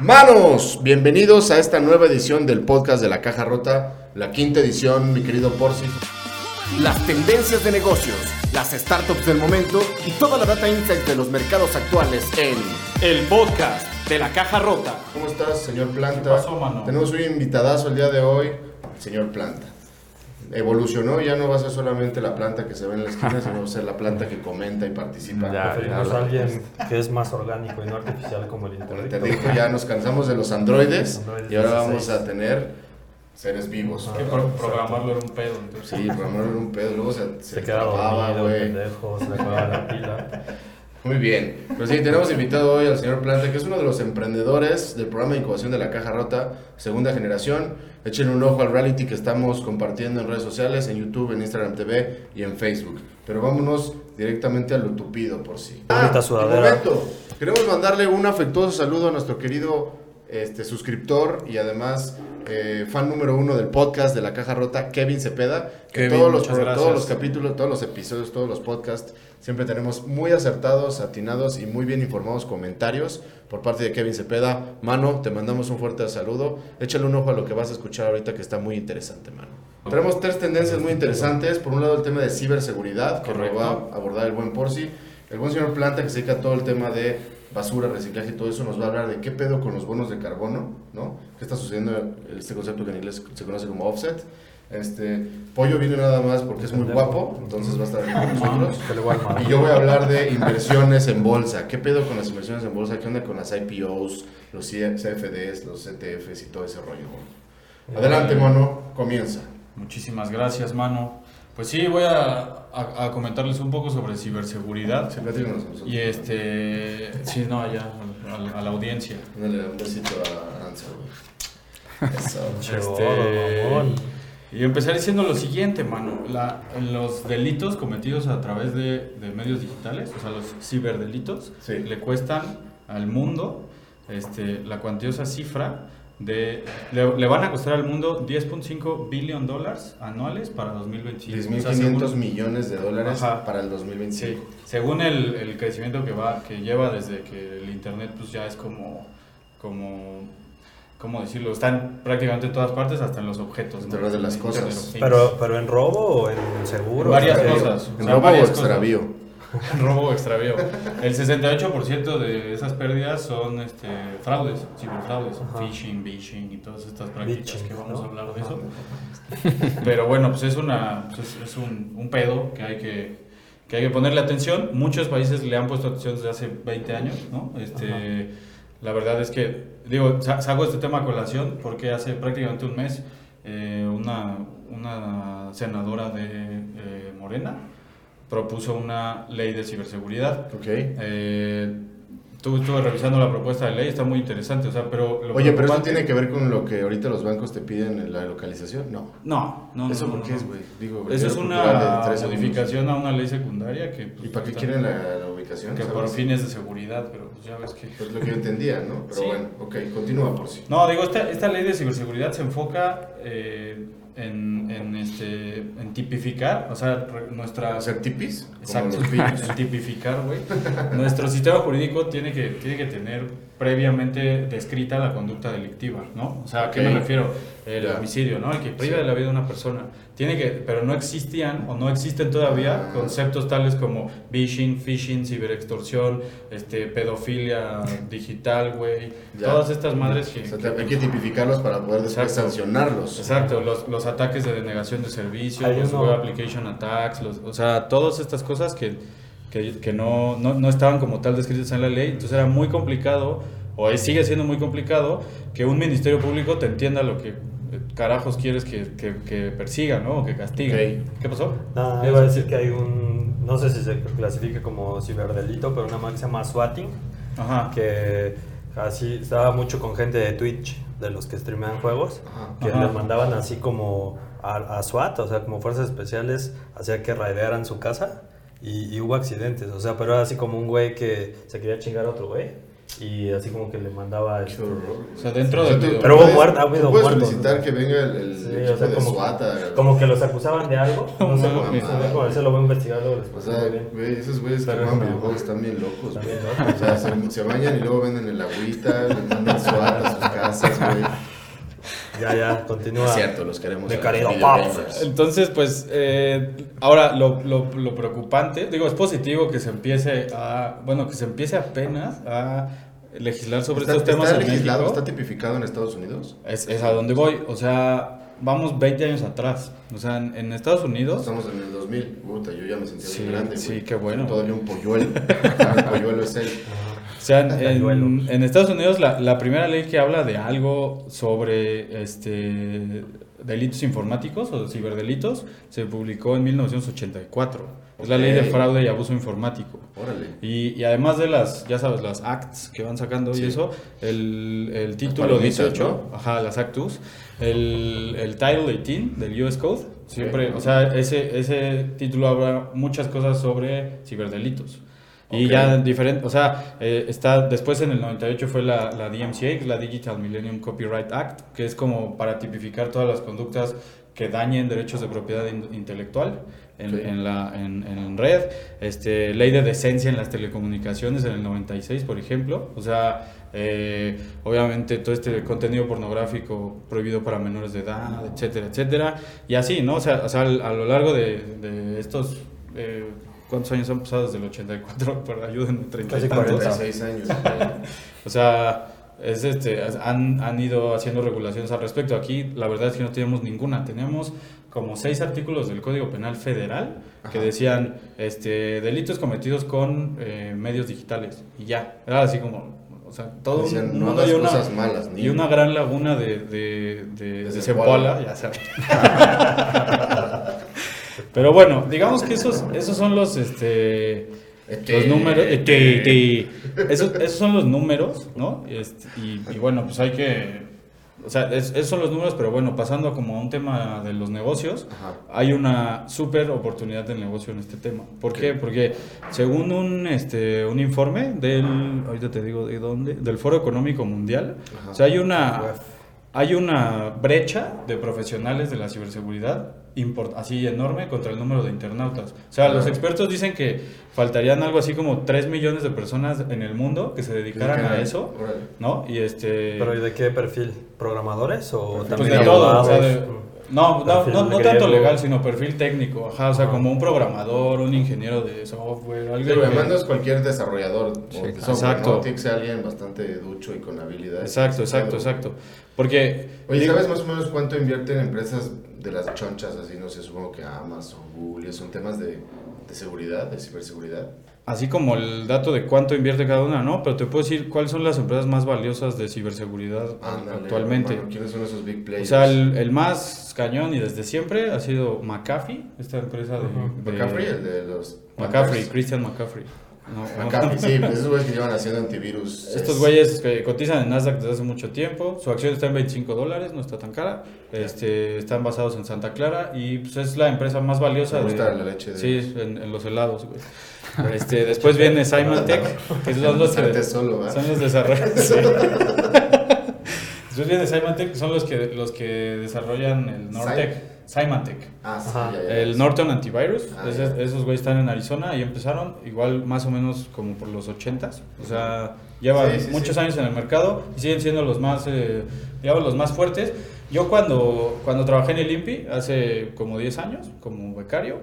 Manos, bienvenidos a esta nueva edición del podcast de la Caja Rota, la quinta edición, mi querido Porci. Las tendencias de negocios, las startups del momento y toda la data insight de los mercados actuales en el podcast de la Caja Rota. ¿Cómo estás, señor Planta? ¿Qué pasó, mano? Tenemos un invitadazo el día de hoy, señor Planta. Evolucionó, ya no va a ser solamente la planta que se ve en la esquina, sino va a ser la planta que comenta y participa. Ya, Preferimos ya, a alguien que es más orgánico y no artificial como el Como el interdicto. interdicto, ya nos cansamos de los androides Androides y ahora 16. vamos a tener seres vivos. Que pro- programarlo era un pedo. Entonces. Sí, programar era un pedo, luego se, se, Se queda trababa, dormido, güey. pendejo, se le la pila. Muy bien. Pues sí, tenemos invitado hoy al señor Planta, que es uno de los emprendedores del programa de incubación de la Caja Rota, segunda generación. Echen un ojo al reality que estamos compartiendo en redes sociales, en YouTube, en Instagram TV y en Facebook. Pero vámonos directamente a lo tupido por sí. Bonita un momento. Queremos mandarle un afectuoso saludo a nuestro querido este, suscriptor y además eh, fan número uno del podcast de la Caja Rota, Kevin Cepeda. Que Kevin, todos los, todos los capítulos, todos los episodios, todos los podcasts, siempre tenemos muy acertados, atinados y muy bien informados comentarios por parte de Kevin Cepeda. Mano, te mandamos un fuerte saludo. Échale un ojo a lo que vas a escuchar ahorita que está muy interesante, mano. Tenemos tres tendencias muy interesantes. Por un lado, el tema de ciberseguridad, que lo va a abordar el buen Porci. El buen señor Planta, que se dedica a todo el tema de basura, reciclaje y todo eso, nos va a hablar de qué pedo con los bonos de carbono, ¿no? ¿Qué está sucediendo? Este concepto que en inglés se conoce como offset. Este, Pollo viene nada más porque es muy guapo, entonces va a estar con nosotros. Y yo voy a hablar de inversiones en bolsa. ¿Qué pedo con las inversiones en bolsa? ¿Qué onda con las IPOs, los CFDs, los ETFs y todo ese rollo? güey? Adelante, mono, comienza. Muchísimas gracias, mano. Pues sí, voy a, a- a comentarles un poco sobre ciberseguridad. Sí, platícanos a nosotros. Y este. Sí, no, ya, a, la- a la audiencia. Dándole un besito a güey. Eso. Este, mamón. Y empezar diciendo lo siguiente, mano. La, los delitos cometidos a través de, de medios digitales, o sea, los ciberdelitos, Sí. le cuestan al mundo este, la cuantiosa cifra de... Le, le van a costar al mundo 10.5 billion dólares anuales para 2025. O sea, 10.500 según- millones de dólares Ajá. para el 2025. Sí, según el, el crecimiento que va que lleva desde que el internet pues ya es como como cómo decirlo, están prácticamente en todas partes hasta en los objetos, de las cosas. Pero, pero en robo o en seguro. En varias cosas. o En sea, robo o extravío. robo extravío. El 68% de esas pérdidas son este fraudes, ciberfraudes, Ajá. phishing, phishing y todas estas prácticas que vamos ¿no? a hablar de Ajá. eso. Pero bueno, pues es una pues es, es un, un pedo que hay que, que hay que ponerle atención. Muchos países le han puesto atención desde hace 20 años, ¿no? Este, la verdad es que, digo, sa- saco este tema a colación porque hace prácticamente un mes eh, una, una senadora de eh, Morena propuso una ley de ciberseguridad. Ok. Eh, tú estuve revisando la propuesta de ley, está muy interesante, o sea, pero... lo Oye, pero eso tiene que ver con lo que ahorita los bancos te piden en la localización. No. No, no. ¿Eso no, por no, qué es, güey? Digo, Eso es una modificación a una ley secundaria que... pues, ¿Y para qué quieren la, la ubicación? Que por fines de seguridad, pero pues ya ves que... Es lo que yo entendía, ¿no? Pero Sí. bueno, ok, continúa por sí. No, digo, esta, esta ley de ciberseguridad se enfoca eh, en, en, este, en tipificar, o sea, nuestra... ¿Hacer tipis? Exacto, en tipificar, güey. Nuestro sistema jurídico tiene que, tiene que tener previamente descrita la conducta delictiva, ¿no? O sea, ¿a qué me refiero? El homicidio, ¿no? El que priva Sí. de la vida de una persona. Tiene que, pero no existían o no existen todavía Ah. conceptos tales como phishing, phishing, ciberextorsión, este, pedofilia digital, güey. Todas estas madres que... O sea, que- hay que tipificarlos para poder después Exacto. sancionarlos. Exacto, los, los ataques de denegación de servicios, los web application attacks, los- o sea, todas estas cosas que, que, que no, no, no estaban como tal descritas en la ley, entonces era muy complicado, o sigue siendo muy complicado, que un ministerio público te entienda lo que eh, carajos quieres que, que, que persiga, ¿no? O que castigue. ¿Qué pasó? Nada, iba a decir que hay un. No sé si se clasifique como ciberdelito, pero una marca que se llama swatting. Ajá. Que así estaba mucho con gente de Twitch, de los que streamean juegos, Ajá. que Ajá. le mandaban así como a, a SWAT, o sea, como fuerzas especiales, hacía que raidearan su casa y, y hubo accidentes, o sea, pero era así como un güey que se quería chingar a otro güey y así como que le mandaba... Qué este. O sea, dentro del tú- Pero hubo muerte- ha habido puedes muertos, solicitar ¿no? que venga el, el Sí, equipo o sea, de como, SWAT a- como que los acusaban de algo, no sé, No por mames. qué, como ese lo voy a investigar luego O sea, güey, esos güeyes que juegan no. videojuegos están bien locos, Están güey. bien locos. O sea, se, se bañan y luego venden el agüita, le mandan SWAT Ya, ya, continúa. Es cierto, los queremos. De gamers. Entonces, pues, eh, ahora lo, lo, lo preocupante, digo, es positivo que se empiece a, bueno, que se empiece apenas a legislar sobre ¿Está, estos temas está en legislado, México. está tipificado en Estados Unidos? Es, es a donde voy, o sea, vamos 20 años atrás. O sea, en, en Estados Unidos, Estamos en el 2000. Puta, yo ya me sentía Sí, grande. sí, güey. qué bueno. Todavía un polluelo. el polluelo es él. O sea, en, Estados Unidos la, la primera ley que habla de algo sobre este delitos informáticos o ciberdelitos se publicó en 1984. Es la ley de fraude y abuso informático. Órale. Y, y además de las, ya sabes, las acts que van sacando y eso, el, el título palomitas, 18, ajá, las actus, el, el title 18 del US Code, siempre, o sea, ese, ese título habla muchas cosas sobre ciberdelitos. Y Ok. ya diferente, o sea, eh, está, después en el 98 fue la, la DMCA, la Digital Millennium Copyright Act, que es como para tipificar todas las conductas que dañen derechos de propiedad in- intelectual en, Ok. en la, en, en red, este, ley de decencia en las telecomunicaciones en el 96, por ejemplo, o sea, eh, obviamente todo este contenido pornográfico prohibido para menores de edad, etcétera, etcétera, y así, ¿no? O sea, o sea, a lo largo de, de estos... eh, ¿Cuántos años han pasado desde el 84? Por ayúdenme, 30 y Casi tantos. 40. 36 años. O sea, es este, han, han ido haciendo regulaciones al respecto. Aquí la verdad es que no teníamos ninguna. Teníamos como seis artículos del Código Penal Federal que Ajá. decían este, delitos cometidos con eh, medios digitales. Y ya, era así como, o sea, todo Decían, no hagas y una, cosas malas, y niño. una gran laguna de, de, de, De de. Zempoala, ya sabes. Pero bueno, digamos que esos, esos son los, este, Este, los números. este. este, este. Esos, esos son los números, ¿no? Este, y, y bueno, pues hay que. O sea, es- esos son los números, pero bueno, pasando como a un tema de los negocios, Ajá. hay una súper oportunidad de negocio en este tema. ¿Por qué? Porque según un, este, un informe del, ahorita te digo de dónde, del Foro Económico Mundial, Ajá. o sea, hay una, hay una brecha de profesionales de la ciberseguridad así enorme contra el número de internautas. O sea, los expertos dicen que faltarían algo así como 3 millones de personas en el mundo que se dedicaran a eso. ¿no? Y este... ¿Pero y de qué perfil? ¿Programadores o Pues también de todo, o sea, de- no, no, no, no tanto legal, sino perfil técnico, ajá, o sea, Ajá. como un programador, un ingeniero de software, algo Sí, que- es cualquier desarrollador o Sí, de software, exacto. ¿no? Tiene que ser alguien bastante ducho y con habilidades. Exacto, exacto, exacto. Porque Oye, digo- ¿sabes más o menos cuánto invierten empresas de las chonchas? Así, no sé, supongo que Amazon, Google, son temas de, de seguridad, de ciberseguridad. Así como el dato de cuánto invierte cada una, ¿no? Pero te puedo decir cuáles son las empresas más valiosas de ciberseguridad actualmente. ¿Quiénes son esos big O players? sea, el, el más cañón y desde siempre ha sido McAfee, esta empresa de... de- McCaffrey, el de los... McCaffrey, Panthers. Christian McCaffrey. No, McAfee, sí, pues esos güeyes que llevan haciendo antivirus. Estos es- güeyes que cotizan en Nasdaq desde hace mucho tiempo, su acción está en 25 dólares, no está tan cara, este, están basados en Santa Clara y pues, es la empresa más valiosa Me gusta de, la leche de sí, en, en los helados. güey. Este, después viene Symantec, que son los que, son los desarrolladores. sí. Después viene Symantec, que son los que, los que desarrollan el Nortec. Symantec. Ah, sí, Ajá. ya, ya, El. Norton Antivirus, Ah, ya. esos güeyes están en Arizona y empezaron igual más o menos como por los 80s. O sea, llevan Sí, sí, muchos sí. años en el mercado y siguen siendo los más, eh, digamos, los más fuertes. Yo cuando, cuando trabajé en el INPI, hace como 10 años, como becario,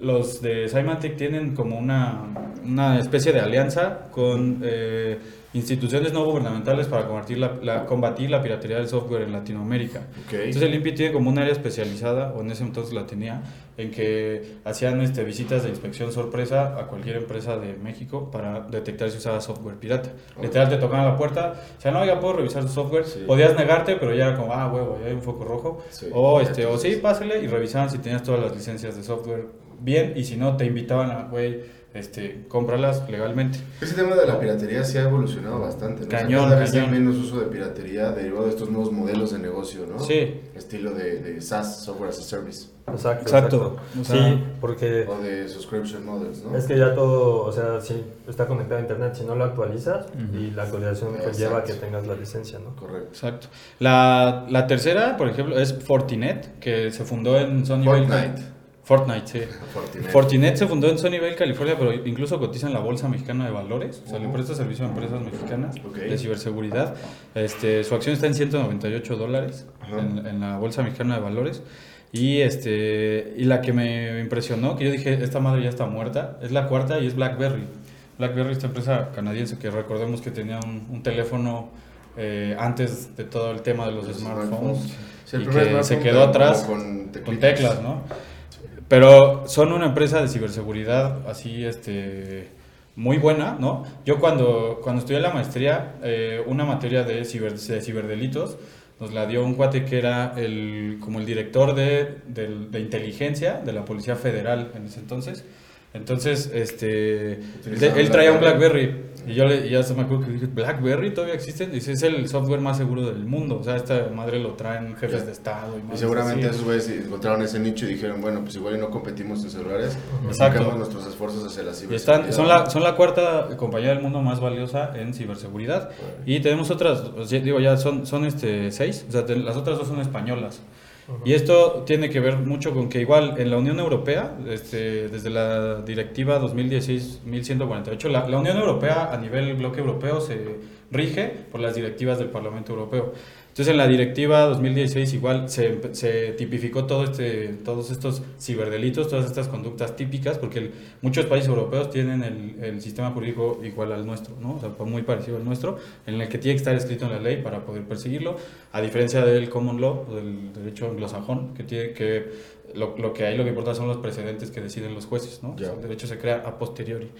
los de Symantec tienen como una, una especie de alianza con eh, instituciones no gubernamentales para combatir la, la- combatir la piratería del software en Latinoamérica. Entonces el INPI tiene como un área especializada, o en ese entonces la tenía, en que hacían este, visitas de inspección sorpresa a cualquier empresa de México para detectar si usaba software pirata. Literal te tocaban la puerta, o sea, no, oiga, puedo revisar su software. Sí. Podías negarte, pero ya era como, ah, huevo, ya hay un foco rojo. Sí. O, este, o sí, pásale y revisaban si tenías todas las licencias de software bien, y si no, te invitaban a, güey, este, cómpralas legalmente. Ese tema de la piratería sí ha evolucionado bastante. ¿no? O sea, Cañón, cada vez hay cañón. menos uso de piratería derivado de estos nuevos modelos de negocio, ¿no? Sí. Estilo de, de SaaS, Software as a Service, Exacto. Exacto. exacto. O sea- sí, porque o de subscription models, ¿no? es que ya todo, o sea, si está conectado a internet, si no lo actualizas y la actualización conlleva que tengas la licencia, ¿no? Correcto. Exacto. La, la tercera, por ejemplo, es Fortinet, que se fundó en Sony Fortnite. Fortnite, sí. Fortinet. Fortinet se fundó en Sunnyvale, California, pero incluso cotiza en la Bolsa Mexicana de Valores. O sea, le presta servicio a empresas mexicanas de ciberseguridad. Este, su acción está en 198 dólares Ajá. en, en la Bolsa Mexicana de Valores. Y, este, y la que me impresionó, que yo dije, esta madre ya está muerta, es la cuarta y es BlackBerry. BlackBerry, esta empresa canadiense que recordemos que tenía un, un teléfono eh, antes de todo el tema de los, Los smartphones. Sí, y que se quedó atrás con teclas, ¿no? Pero son una empresa de ciberseguridad así, este, muy buena, ¿no? Yo cuando, cuando estudié la maestría, eh, una materia de, ciber, de ciberdelitos, nos la dio un cuate que era el, como el director de, del- de inteligencia de la Policía Federal en ese entonces. Entonces, este, él traía un BlackBerry. Y yo le, ya se me acuerdo que dije, ¿Blackberry todavía existe? Dice, es el software más seguro del mundo. O sea, esta madre lo traen jefes de Estado. Y, Y seguramente así. esos güeyes encontraron ese nicho y dijeron, bueno, pues igual no competimos en celulares, enfocamos nuestros esfuerzos hacia la ciberseguridad. están, son, la, son la cuarta compañía del mundo más valiosa en ciberseguridad. Y tenemos otras, digo, ya son, son este, seis, o sea, te- las otras dos son españolas. Y esto tiene que ver mucho con que igual en la Unión Europea, este, desde la directiva 2016-1148, la, la Unión Europea a nivel bloque europeo se rige por las directivas del Parlamento Europeo. Entonces en la directiva 2016 igual se, se tipificó todo este, todos estos ciberdelitos, todas estas conductas típicas, porque el- muchos países europeos tienen el, el sistema jurídico igual al nuestro, ¿no? o sea, muy parecido al nuestro, en el que tiene que estar escrito en la ley para poder perseguirlo, a diferencia del common law, o del derecho anglosajón, que tiene que lo, lo que hay lo que importa son los precedentes que deciden los jueces, ¿no? Ya. El derecho se crea a posteriori.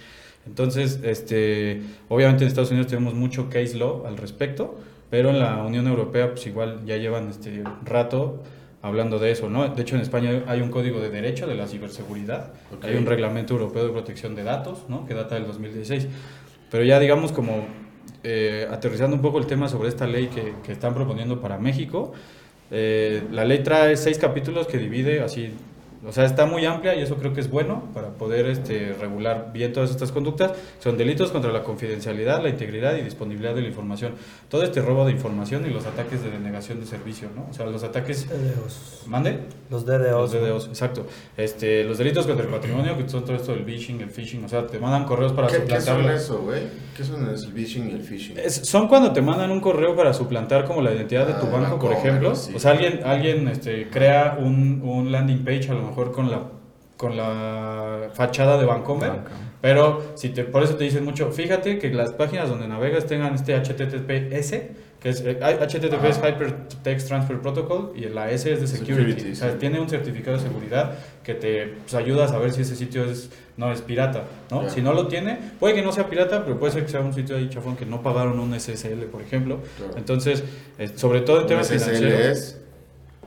Entonces, este, obviamente en Estados Unidos tenemos mucho case law al respecto, pero en la Unión Europea pues igual ya llevan este rato hablando de eso, ¿no? De hecho en España hay un código de derecho de la ciberseguridad, Ok. hay un reglamento europeo de protección de datos, ¿no? Que data del 2016. Pero ya digamos como eh, aterrizando un poco el tema sobre esta ley que, que están proponiendo para México, eh, la ley trae seis capítulos que divide así, o sea, está muy amplia y eso creo que es bueno para poder este, regular bien todas estas conductas. Son delitos contra la confidencialidad, la integridad y disponibilidad de la información. Todo este robo de información y los ataques de denegación de servicio, ¿no? O sea, los ataques... DDos. ¿Mande? Los DDos. Los DDos, exacto. Este, los delitos contra el patrimonio, que son todo esto del phishing, el phishing, o sea, te mandan correos para ¿Qué, ¿Qué suplantar son eso, güey? ¿Qué son el phishing y el phishing? Es- son cuando te mandan un correo para suplantar como la identidad de Ah, tu de banco, por ejemplo. sí. O sea, alguien, alguien este, crea un, un landing page a lo mejor con la, con la fachada de Bancomer. Pero si te, por eso te dicen mucho, fíjate que las páginas donde navegas tengan este HTTPS, que es eh, HTTP es Ajá. Hypertext Transfer Protocol y la S es de security. Security, o sea, sí. tiene un certificado de seguridad que te pues, ayuda a saber si ese sitio es, no es pirata. ¿no? Si no lo tiene, puede que no sea pirata, pero puede ser que sea un sitio ahí chafón que no pagaron un SSL, por ejemplo. Claro. Entonces, eh, sobre todo en temas SSL financieros. es...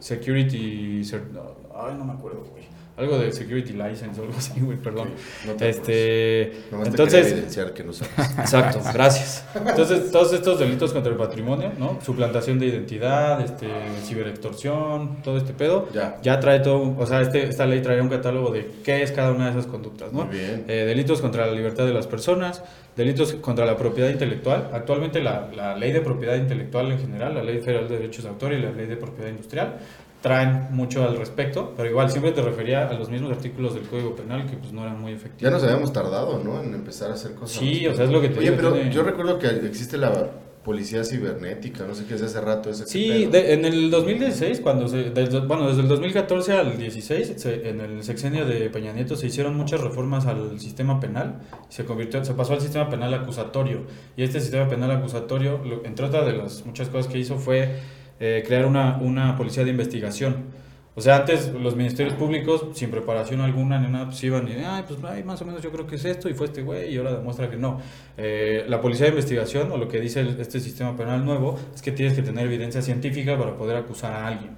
Security. no, ay, no me acuerdo, güey. Algo de security license o algo así, güey, perdón. No te este. Nomás te Entonces. evidenciar que no sabes. Exacto, gracias. Entonces, todos estos delitos contra el patrimonio, ¿no? Suplantación de identidad, este, ciberextorsión, todo este pedo, Ya. ya trae todo, o sea, este, esta ley trae un catálogo de qué es cada una de esas conductas, ¿no? Muy bien. Eh, delitos contra la libertad de las personas, delitos contra la propiedad intelectual. Actualmente la, la ley de propiedad intelectual en general, la ley federal de derechos de autor y la ley de propiedad industrial, traen mucho al respecto, pero igual siempre te refería a los mismos artículos del Código Penal que pues no eran muy efectivos. Ya nos habíamos tardado, ¿no? En empezar a hacer cosas. Sí, o sea, es lo que te Oye, digo, pero tiene- yo recuerdo que existe la policía cibernética, no sé qué es hace rato ese Sí, de- en el 2016, cuando se, desde- bueno, desde el 2014 al 16, se- en el sexenio de Peña Nieto se hicieron muchas reformas al sistema penal, se convirtió, se pasó al sistema penal acusatorio, y este sistema penal acusatorio, lo- entre otras de las muchas cosas que hizo fue eh, crear una, una policía de investigación. O sea, antes los ministerios públicos, sin preparación alguna ni nada, pues iban y, ay, pues ay, más o menos yo creo que es esto, y fue este güey, y ahora demuestra que no. Eh, la policía de investigación, o lo que dice el- este sistema penal nuevo, es que tienes que tener evidencia científica para poder acusar a alguien.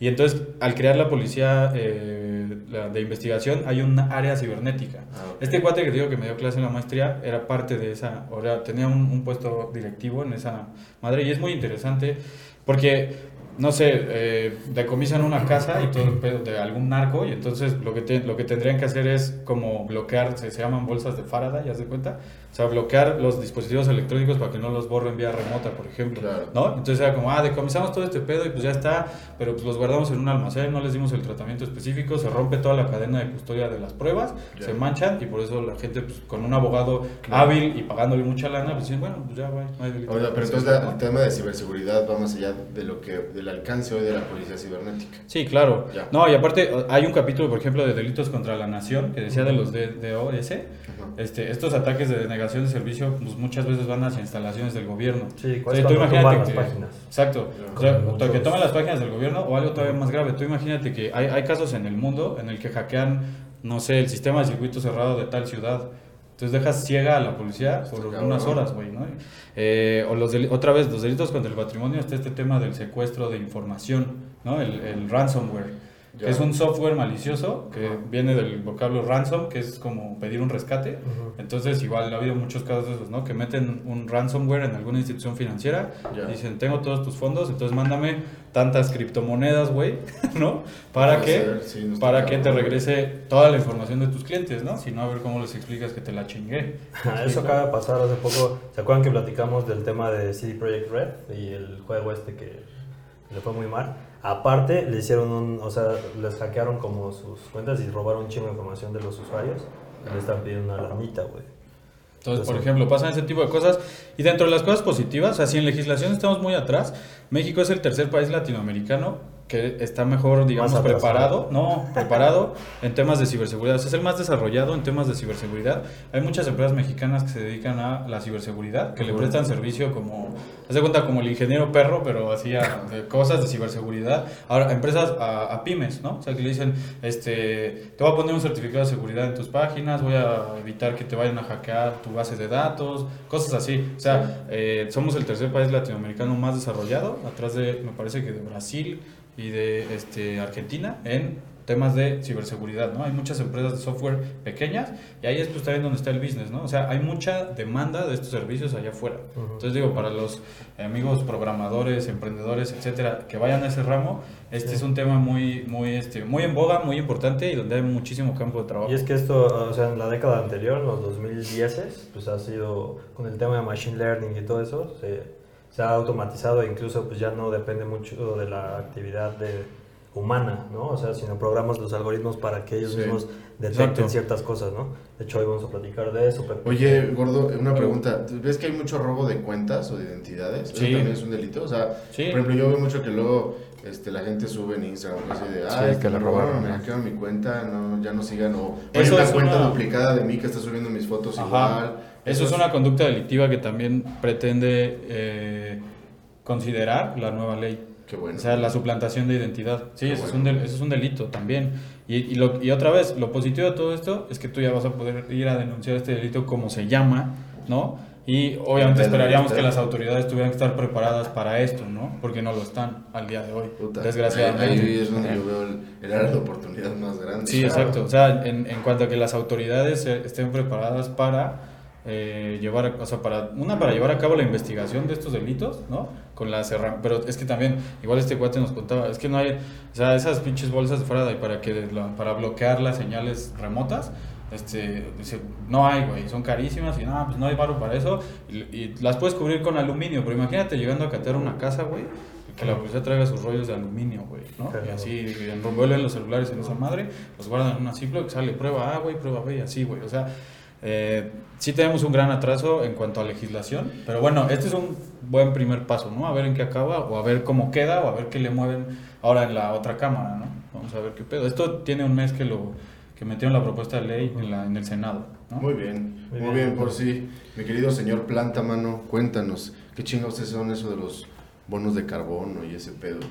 Y entonces, al crear la policía eh, la de investigación, hay un área cibernética. Ah, ok. Este cuate que digo que me dio clase en la maestría era parte de esa, ahora tenía un, un puesto directivo en esa madre y es muy interesante porque no sé, eh, decomisan una casa y todo el pedo de algún narco y entonces lo que, te- lo que tendrían que hacer es como bloquear, se, se llaman bolsas de Faraday, ¿ya se cuenta? O sea, bloquear los dispositivos electrónicos para que no los borren vía remota, por ejemplo, Claro. ¿no? Entonces era como, ah, decomisamos todo este pedo y pues ya está, pero pues los guardamos en un almacén, no les dimos el tratamiento específico, se rompe toda la cadena de custodia de las pruebas, se manchan y por eso la gente pues, con un abogado Claro. hábil y pagándole mucha lana, pues dicen, bueno, pues ya, güey, no hay delito. Oiga, pero entonces el tema de ciberseguridad va más allá de lo que del alcance hoy de la policía cibernética. Sí, claro. Ya. No, y aparte hay un capítulo, por ejemplo, de delitos contra la nación que decía de los D- DOS. Ajá. Este, estos ataques de denegación de servicio pues, muchas veces van hacia instalaciones del gobierno. Sí, O sea, tú imagínate las que- páginas. Exacto. O sea, que tomen las páginas del gobierno o algo todavía más grave. Tú imagínate que hay, hay casos en el mundo en el que hackean, no sé, el sistema de circuito cerrado de tal ciudad. Entonces dejas ciega a la policía por unas horas, güey, ¿no? Eh, o los otra vez, los delitos contra el patrimonio está este tema del secuestro de información, ¿no? El, el ransomware. Ya. Que es un software malicioso que viene del vocablo ransom, que es como pedir un rescate. Entonces, igual ha habido muchos casos de esos, ¿no? Que meten un ransomware en alguna institución financiera Ya. y dicen, tengo todos tus fondos, entonces mándame tantas criptomonedas, güey, ¿no? Para Puede que, ser, sí, no para que te regrese toda la información de tus clientes, ¿no? Si no, a ver cómo les explicas que te la chingué. Eso acaba de pasar hace poco. ¿Se acuerdan que platicamos del tema de CD Projekt Red y el juego este que le fue muy mal? Aparte, le hicieron un. O sea, les hackearon como sus cuentas y robaron un chingo de información de los usuarios. Y le están pidiendo una lanita, güey. Entonces, por ejemplo, pasan ese tipo de cosas. Y dentro de las cosas positivas, o sea, si en legislación estamos muy atrás, México es el tercer país latinoamericano que está mejor, digamos, Más preparado, no, preparado en temas de ciberseguridad. O sea, es el más desarrollado en temas de ciberseguridad. Hay muchas empresas mexicanas que se dedican a la ciberseguridad, que le Ujú. prestan servicio como, haz de cuenta, como el ingeniero perro, pero así a- de cosas de ciberseguridad. Ahora, empresas a, a pymes, ¿no? O sea, que le dicen, este, te voy a poner un certificado de seguridad en tus páginas, voy a evitar que te vayan a hackear tu base de datos, cosas así. O sea, eh, somos el tercer país latinoamericano más desarrollado, atrás de, me parece que de Brasil y de este, Argentina, en temas de ciberseguridad, ¿no? Hay muchas empresas de software pequeñas y ahí es pues también donde está el business, ¿no? O sea, hay mucha demanda de estos servicios allá afuera. Ujú. Entonces digo, para los amigos programadores, emprendedores, etcétera, que vayan a ese ramo, este Sí. es un tema muy, muy, este, muy en boga, muy importante y donde hay muchísimo campo de trabajo. Y es que esto, o sea, en la década anterior, los 2010, pues ha sido con el tema de machine learning y todo eso, se, se ha automatizado e incluso pues ya no depende mucho de la actividad de, humana, ¿no? O sea, sino programas los algoritmos para que ellos Sí. mismos detecten Exacto. ciertas cosas, ¿no? De hecho, hoy vamos a platicar de eso. Pepe. Oye, gordo, una pregunta. ¿Ves que hay mucho robo de cuentas o de identidades? ¿Eso Sí. también es un delito? O sea, Sí. por ejemplo, yo veo mucho que luego este, la gente sube en Instagram así de, ah, Sí, este, que le robaron, robaron, me hackearon mi cuenta, no, ya no sigan. O hay una cuenta una- duplicada de mí que está subiendo mis fotos Ajá. igual. Eso es una conducta delictiva que también pretende eh, considerar la nueva ley. Qué bueno. O sea, la suplantación de identidad. Sí, eso, es bueno. un del- eso es un delito también. Y, y, lo- y otra vez, lo positivo de todo esto es que tú ya vas a poder ir a denunciar este delito como se llama, ¿no? Y obviamente esperaríamos que las autoridades tuvieran que estar preparadas para esto, ¿no? Porque no lo están al día de hoy, Puta, desgraciadamente. Ahí, ahí es donde yo veo el, el área de oportunidad más grande. Sí, Claro. exacto. O sea, en, en cuanto a que las autoridades estén preparadas para eh, llevar, o sea, para una para llevar a cabo la investigación de estos delitos, ¿no? Con las herramientas. Pero es que también, igual este cuate nos contaba, es que no hay, o sea, esas pinches bolsas de Faraday para que para bloquear las señales remotas. Este, dice, no hay, güey, son carísimas y nada, pues no hay varo para eso. Y, y las puedes cubrir con aluminio, pero imagínate llegando a catear una casa, güey, que la policía traiga sus rollos de aluminio, güey, ¿no? Claro. Y así envuelven los celulares en esa madre, los guardan en una Ziploc, sale prueba A, güey, prueba B y así, güey. O sea, eh, sí tenemos un gran atraso en cuanto a legislación, pero bueno, este es un buen primer paso, ¿no? A ver en qué acaba, o a ver cómo queda, o a ver qué le mueven ahora en la otra cámara, ¿no? Vamos a ver qué pedo. Esto tiene un mes que lo que metieron la propuesta de ley en, la, en el Senado, ¿no? Muy bien, Muy muy, bien. bien, por sí. Mi querido señor Planta, mano, cuéntanos, ¿qué chingados son eso de los bonos de carbono y ese pedo? güey?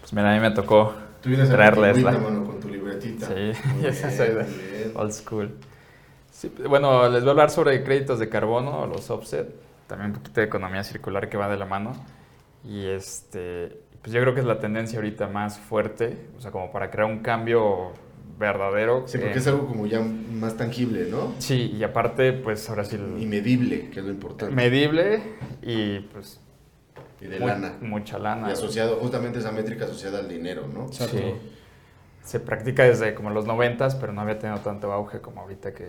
Pues mira, a mí me tocó Tú vienes a traerles la mano, con tu libretita. Sí, Muy yo bien, soy de old school. Sí, bueno, les voy a hablar sobre créditos de carbono, los offset, también un poquito de economía circular que va de la mano. Y este, pues yo creo que es la tendencia ahorita más fuerte, o sea, como para crear un cambio verdadero. Sí, porque eh, es algo como ya más tangible, ¿no? Sí, y aparte, pues ahora sí, el- Y medible, que es lo importante. medible y pues Y de lana. Mucha lana. Y asociado, justamente esa métrica asociada al dinero, ¿no? Exacto. Sí. Se practica desde como los noventas, pero no había tenido tanto auge como ahorita que,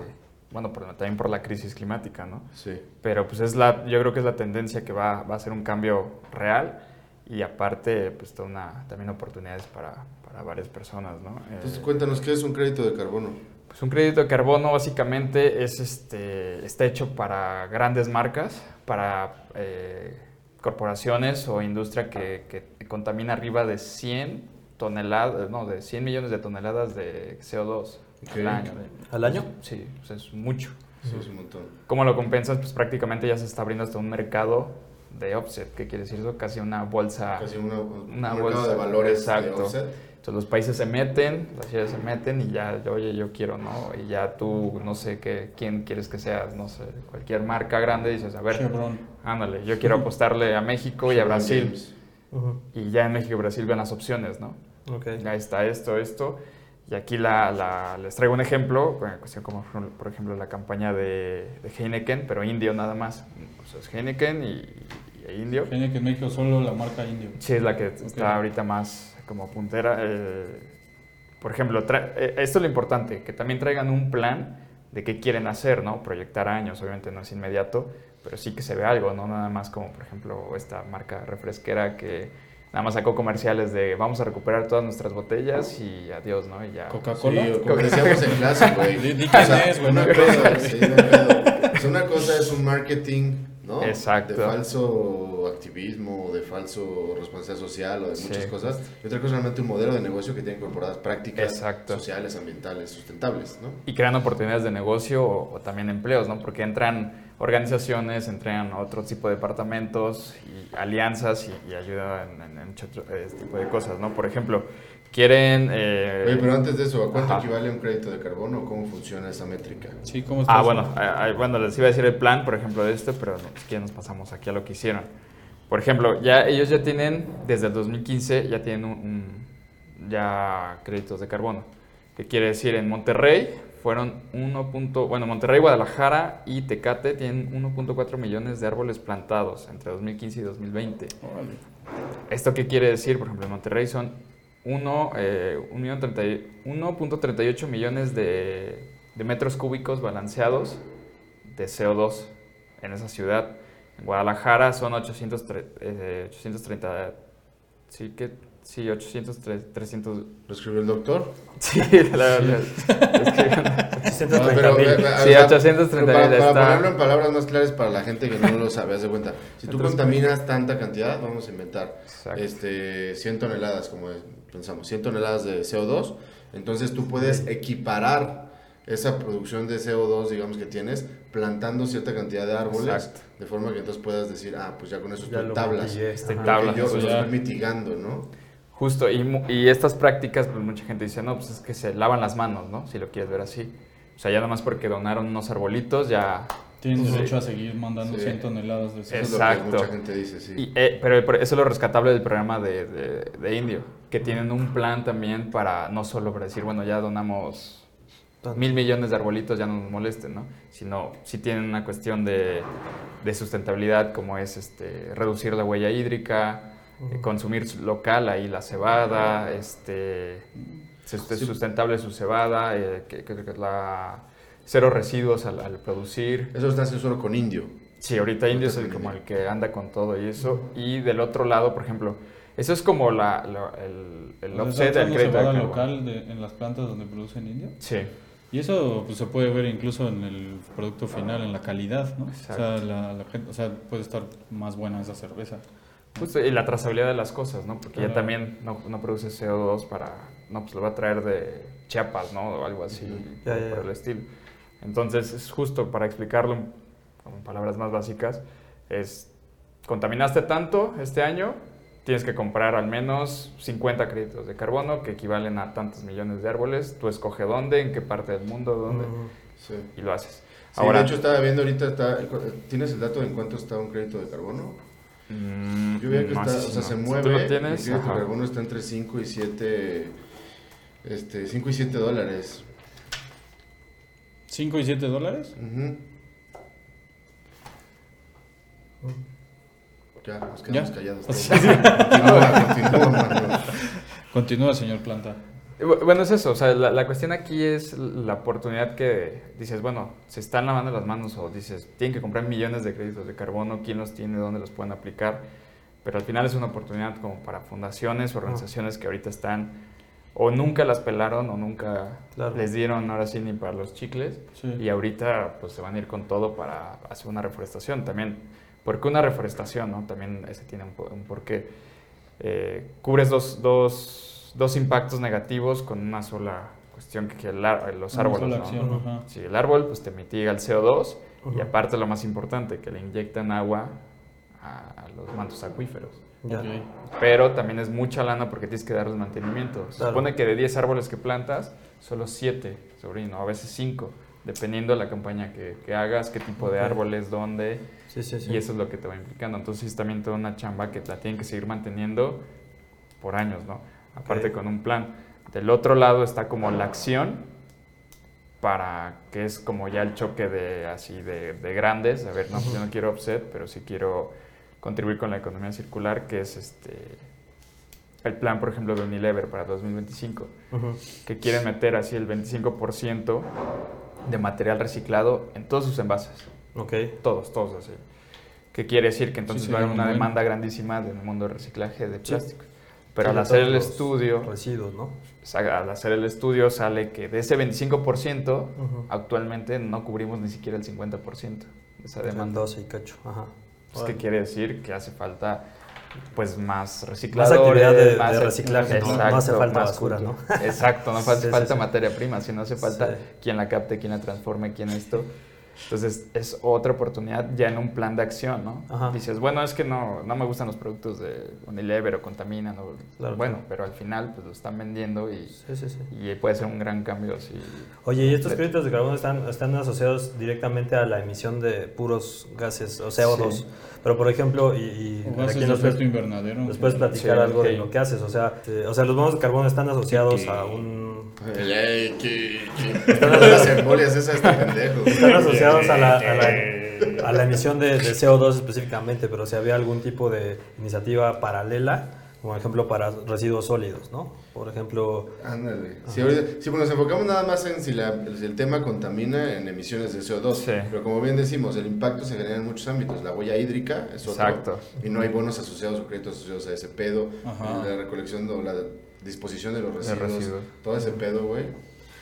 bueno, por- también por la crisis climática, ¿no? Sí. Pero pues es la, yo creo que es la tendencia que va, va a ser un cambio real y aparte pues una, también oportunidades para, para varias personas, ¿no? Entonces, Eh, cuéntanos, ¿qué es un crédito de carbono? pues un crédito de carbono básicamente es este, está hecho para grandes marcas, para eh, corporaciones o industria que, que contamina arriba de 100 toneladas, no, de 100 millones de toneladas de CO2 Ok. al año. ¿Al año? Sí, o sea, es mucho. Sí, es un montón. ¿Cómo lo compensas? Pues prácticamente ya se está abriendo hasta un mercado de offset. ¿Qué quiere decir eso? Casi una bolsa. Casi una, un una mercado bolsa, de valores exacto. de offset. Entonces los países se meten, las ciudades se meten y ya, oye, yo quiero, ¿no? Y ya tú, no sé qué, quién quieres que seas, no sé, cualquier marca grande, dices, a ver, Chevron. ándale, yo quiero apostarle a México y a Chevron Brasil. James. Ujú. Y ya en México y Brasil ven las opciones, ¿no? Ok. Ahí está esto, esto. Y aquí la, la- les traigo un ejemplo, como por ejemplo la campaña de, de Heineken, pero indio nada más. O sea, es Heineken y, y indio. Tiene que en México solo la marca Indio. Sí, es la que está ahorita más como puntera. eh, por ejemplo, eh, esto es lo importante, que también traigan un plan de qué quieren hacer, ¿no? Proyectar años, obviamente no es inmediato, pero sí que se ve algo, ¿no? Nada más como, por ejemplo, esta marca refresquera que nada más sacó comerciales de vamos a recuperar todas nuestras botellas y adiós, ¿no? Y ya. Coca-Cola. Sí, como decíamos en clase, güey. Di- es, güey, Una cosa, sí, no una cosa es un marketing, ¿no? Exacto. De falso activismo, de falso responsabilidad social o de Sí. muchas cosas. Y otra cosa es realmente un modelo de negocio que tiene incorporadas prácticas Exacto. sociales, ambientales, sustentables, ¿no? y crean oportunidades de negocio o, o también empleos, ¿no? Porque entran organizaciones, entran otro tipo de departamentos y alianzas y, y ayuda en, en- en mucho este tipo de cosas, ¿no? Por ejemplo, quieren... eh, Oye, pero antes de eso, ¿a cuánto Ajá. equivale un crédito de carbono o cómo funciona esa métrica? Sí, ¿cómo está Ah, bueno, ah, ah, bueno, les iba a decir el plan, por ejemplo, de este, pero no, pues, que nos pasamos aquí a lo que hicieron. Por ejemplo, ya ellos ya tienen, desde el 2015, ya tienen un, un- ya créditos de carbono. ¿Qué quiere decir? En Monterrey fueron 1. punto- bueno, Monterrey, Guadalajara y Tecate tienen 1.4 millones de árboles plantados entre 2015 y 2020. Órale. ¿Esto qué quiere decir? Por ejemplo, en Monterrey son uno, eh, 1.38 millones de, de metros cúbicos balanceados de CO2 en esa ciudad. En Guadalajara son 803, eh, 830, sí, que, sí, 803, 300, ¿Lo escribió el doctor? sí, la verdad, es que- 830 pero, mil. eh, eh, Sí, o sea, 830 pero para, para está. ponerlo en palabras más claras para la gente que no lo sabe, haz de cuenta. Si tú Entonces, contaminas tanta cantidad, vamos a inventar Exacto. este, 100 toneladas, como pensamos, 100 toneladas de CO2, entonces tú puedes equiparar esa producción de CO2, digamos que tienes, plantando cierta cantidad de árboles, Exacto. de forma que entonces puedas decir, ah, pues ya con eso Ya estoy lo tablas. Este, tablas, Yo eso lo ya. estoy mitigando, ¿no? Justo, y, mu- y estas prácticas, pues mucha gente dice, no, pues es que se lavan las manos, ¿no? Si lo quieres ver así. O sea, ya nada más porque donaron unos arbolitos, ya... Tienen Sí. derecho a seguir mandando Sí. 100 toneladas de Eso es Exacto. lo que mucha gente dice, sí. Y, eh, pero eso es lo rescatable del programa de, de- de Indio, que tienen un plan también para, no solo para decir, bueno, ya donamos mil millones de arbolitos, ya no nos molesten, ¿no? Sino si tienen una cuestión de, de sustentabilidad, como es este, reducir la huella hídrica, eh, consumir su- local, ahí la cebada, este, Sí. sustentable su cebada, eh, que, que- que la, cero residuos al, al producir. Eso está haciendo solo con indio. Sí, ahorita Indio es el, como el que anda con todo y eso. Y del otro lado, por ejemplo, eso es como la, la- el, el ¿Les offset del crédito de cebada local de- en las plantas donde producen indio? Sí, Y eso pues, se puede ver incluso en el producto final, en la calidad, ¿no? O Exacto. sea, la, la gente, o sea, puede estar más buena esa cerveza. Justo, y la trazabilidad de las cosas, ¿no? Porque ya Claro. también no, no produce CO2 para, no, pues lo va a traer de Chiapas, ¿no? O algo así, Ya, por, ya, ya. por el estilo. Entonces, es justo para explicarlo como en palabras más básicas, es, contaminaste tanto este año, tienes que comprar al menos 50 créditos de carbono que equivalen a tantos millones de árboles. Tú escoge dónde, en qué parte del mundo, dónde, Ujú. Sí. y lo haces. Sí, Ahora, de hecho estaba viendo ahorita, está, ¿tienes el dato de en cuánto está un crédito de carbono? Mm, Yo veo que está, o sea, no. se mueve, tú lo el tienes, de ajá. carbono está entre 5 y 7, este, 5 y 7 dólares. ¿5 y 7 dólares? Ujú. Ya, nos quedamos ¿Ya? callados. Continúa, continúa. Continúa, señor Planta. Bu- Bueno, es eso, o sea, la, la cuestión aquí es la oportunidad que dices, bueno, se están lavando las manos o dices, tienen que comprar millones de créditos de carbono, quién los tiene, dónde los pueden aplicar, pero al final es una oportunidad como para fundaciones, organizaciones que ahorita están o nunca las pelaron o nunca Claro. les dieron ahora sí ni para los chicles Sí. y ahorita pues se van a ir con todo para hacer una reforestación también. ¿Por qué una reforestación? No? También ese tiene un, un porqué. Eh, cubres dos, dos, dos impactos negativos con una sola cuestión que, el los Una árboles. acción, ajá. Sí, el árbol pues te mitiga el CO2 y aparte lo más importante, que le inyectan agua a, los mantos acuíferos. Pero también es mucha lana porque tienes que darles mantenimiento. Se Claro. supone que de 10 árboles que plantas, solo 7 sobrino, a veces 5, dependiendo de la campaña que, que hagas, qué tipo de Ok. árboles, dónde, Sí, sí, sí. y eso es lo que te va implicando. Entonces es también toda una chamba que la tienen que seguir manteniendo por años, ¿no? Aparte con un plan. Del otro lado está como la acción para que es como ya el choque de así de, de grandes. A ver, no, pues yo no quiero offset, pero sí quiero contribuir con la economía circular, que es este el plan, por ejemplo, de Unilever para 2025 Ujú. que quieren meter así el 25% de material reciclado en todos sus envases. Ok. Todos, todos así. Que quiere decir que entonces Sí, va a haber una demanda grandísima en el mundo del reciclaje de Sí. Pero Sí, al hacer el estudio, Residuos, al hacer el estudio sale que de ese 25%, Ujú. actualmente no cubrimos ni siquiera el 50% de esa demanda. 12 y cacho. Ajá. Pues, ¿Qué quiere decir? Que hace falta pues más Más recicladores, actividad de, de más- reciclaje, ¿no? Hace falta más basura, ¿no? Exacto, no hace Sí, falta sí. materia prima, sino hace falta quien la capte, quien la transforme, quien esto. Entonces es otra oportunidad ya en un plan de acción, ¿no? Ajá. Dices, bueno, es que no, no me gustan los productos de Unilever o contaminan, o, Claro, bueno, claro. pero al final pues lo están vendiendo y, Sí, sí, sí. y puede ser un gran cambio si... Oye, ¿y estos créditos de carbono están, están asociados directamente a la emisión de puros gases, o CO2? Sí. Pero, por ejemplo, y, y O gases aquí de nos efecto puedes, invernadero. puedes platicar Sí, algo de lo que haces. O sea, eh, o sea, los bonos de carbono están asociados a un... Ey, ey, que- que- Las embolias esas este pendejo. Están asociados a la, a la, a la emisión de, de CO2 específicamente, pero si había algún tipo de iniciativa paralela, como ejemplo para residuos sólidos, ¿no? Por ejemplo, Ándale. Si, si pues, nos enfocamos nada más en si, la- si el tema contamina en emisiones de CO2, Sí. pero como bien decimos, el impacto se genera en muchos ámbitos. La huella hídrica es otro. Exacto. Y no hay bonos asociados o créditos asociados a ese pedo. Ajá. La recolección o la disposición de los residuos. residuos. Todo ese pedo, güey.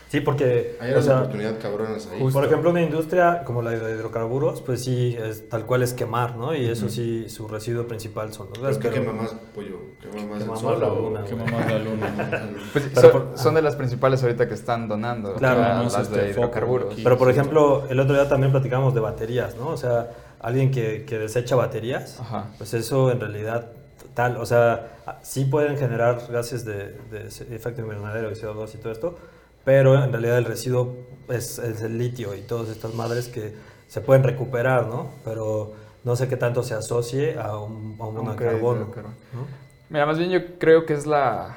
sí, porque... Hay o unas sea, oportunidades cabronas ahí. Justo. Por ejemplo, una industria como la de hidrocarburos, pues sí, es, tal cual es quemar, ¿no? Y eso sí, su residuo principal son los gases. ¿qué pero- quema más, pollo? ¿Quema más Quema el más sol la o- luna, Que güey. mamás la luna. Pues, son, por- son de las principales ahorita que están donando, Claro. la- Más las este de hidrocarburos. aquí. Pero por ejemplo, el otro día también platicamos de baterías, ¿no? O sea, alguien que, que desecha baterías, Ajá. pues eso en realidad tal, o sea, sí pueden generar gases de, de efecto invernadero y CO2 y todo esto, pero en realidad el residuo es, es el litio y todas estas madres que se pueden recuperar, ¿no? Pero no sé qué tanto se asocie a un, a un de carbono. carbono. ¿no? Mira, más bien yo creo que es la,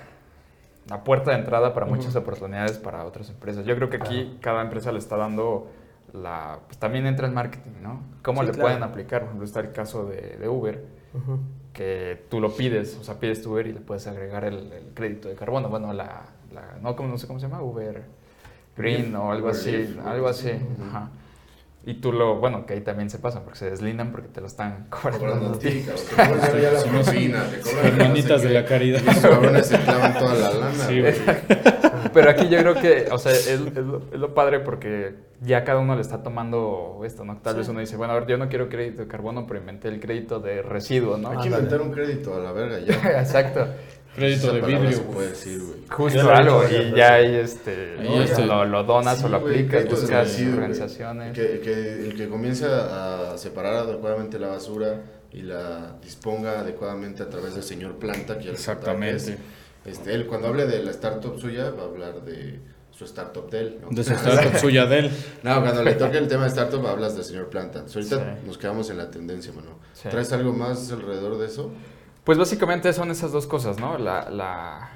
la puerta de entrada para muchas Ujú. oportunidades para otras empresas. Yo creo que aquí Claro. cada empresa le está dando la... Pues también entra el marketing, ¿no? ¿Cómo Sí, le claro. pueden aplicar? Por ejemplo, está el caso de, de Uber, Que tú lo pides, o sea, pides tu Uber y le puedes agregar el, el crédito de carbono. Bueno, la... la no, ¿cómo- no sé cómo se llama, Uber Green o algo Uber así, Leaf, algo así. Ajá. Y tú lo... Bueno, que ahí también se pasan porque se deslindan porque te lo están Cobrando. Te cobran ya la Sí, no, propina, te cobran Hermanitas de la caridad. Y esos cabrones se clavan toda la lana, Sí. Pero aquí yo creo que, o sea, es, es lo, es lo padre porque ya cada uno le está tomando esto, ¿no? Tal vez uno dice, bueno, a ver, yo no quiero crédito de carbono, pero inventé el crédito de residuo, ¿no? Hay que inventar un crédito a la verga ya. Exacto. Crédito de vidrio. se puede decir, güey. Justo Ya algo. Y ya este, Ahí ¿no? este- lo, lo donas Sí, o lo aplicas, de buscas organizaciones. Que, que el que comience a separar adecuadamente la basura y la disponga adecuadamente a través del señor Planta, que es. Exactamente. Este, él cuando hable de la startup suya va a hablar de su startup de él. ¿no? De su startup suya de él. No, cuando le toque el tema de startup hablas del señor Planta. Entonces, ahorita Sí. nos quedamos en la tendencia, mano. Sí. ¿Traes algo más alrededor de eso? Pues básicamente son esas dos cosas, ¿no? La, la,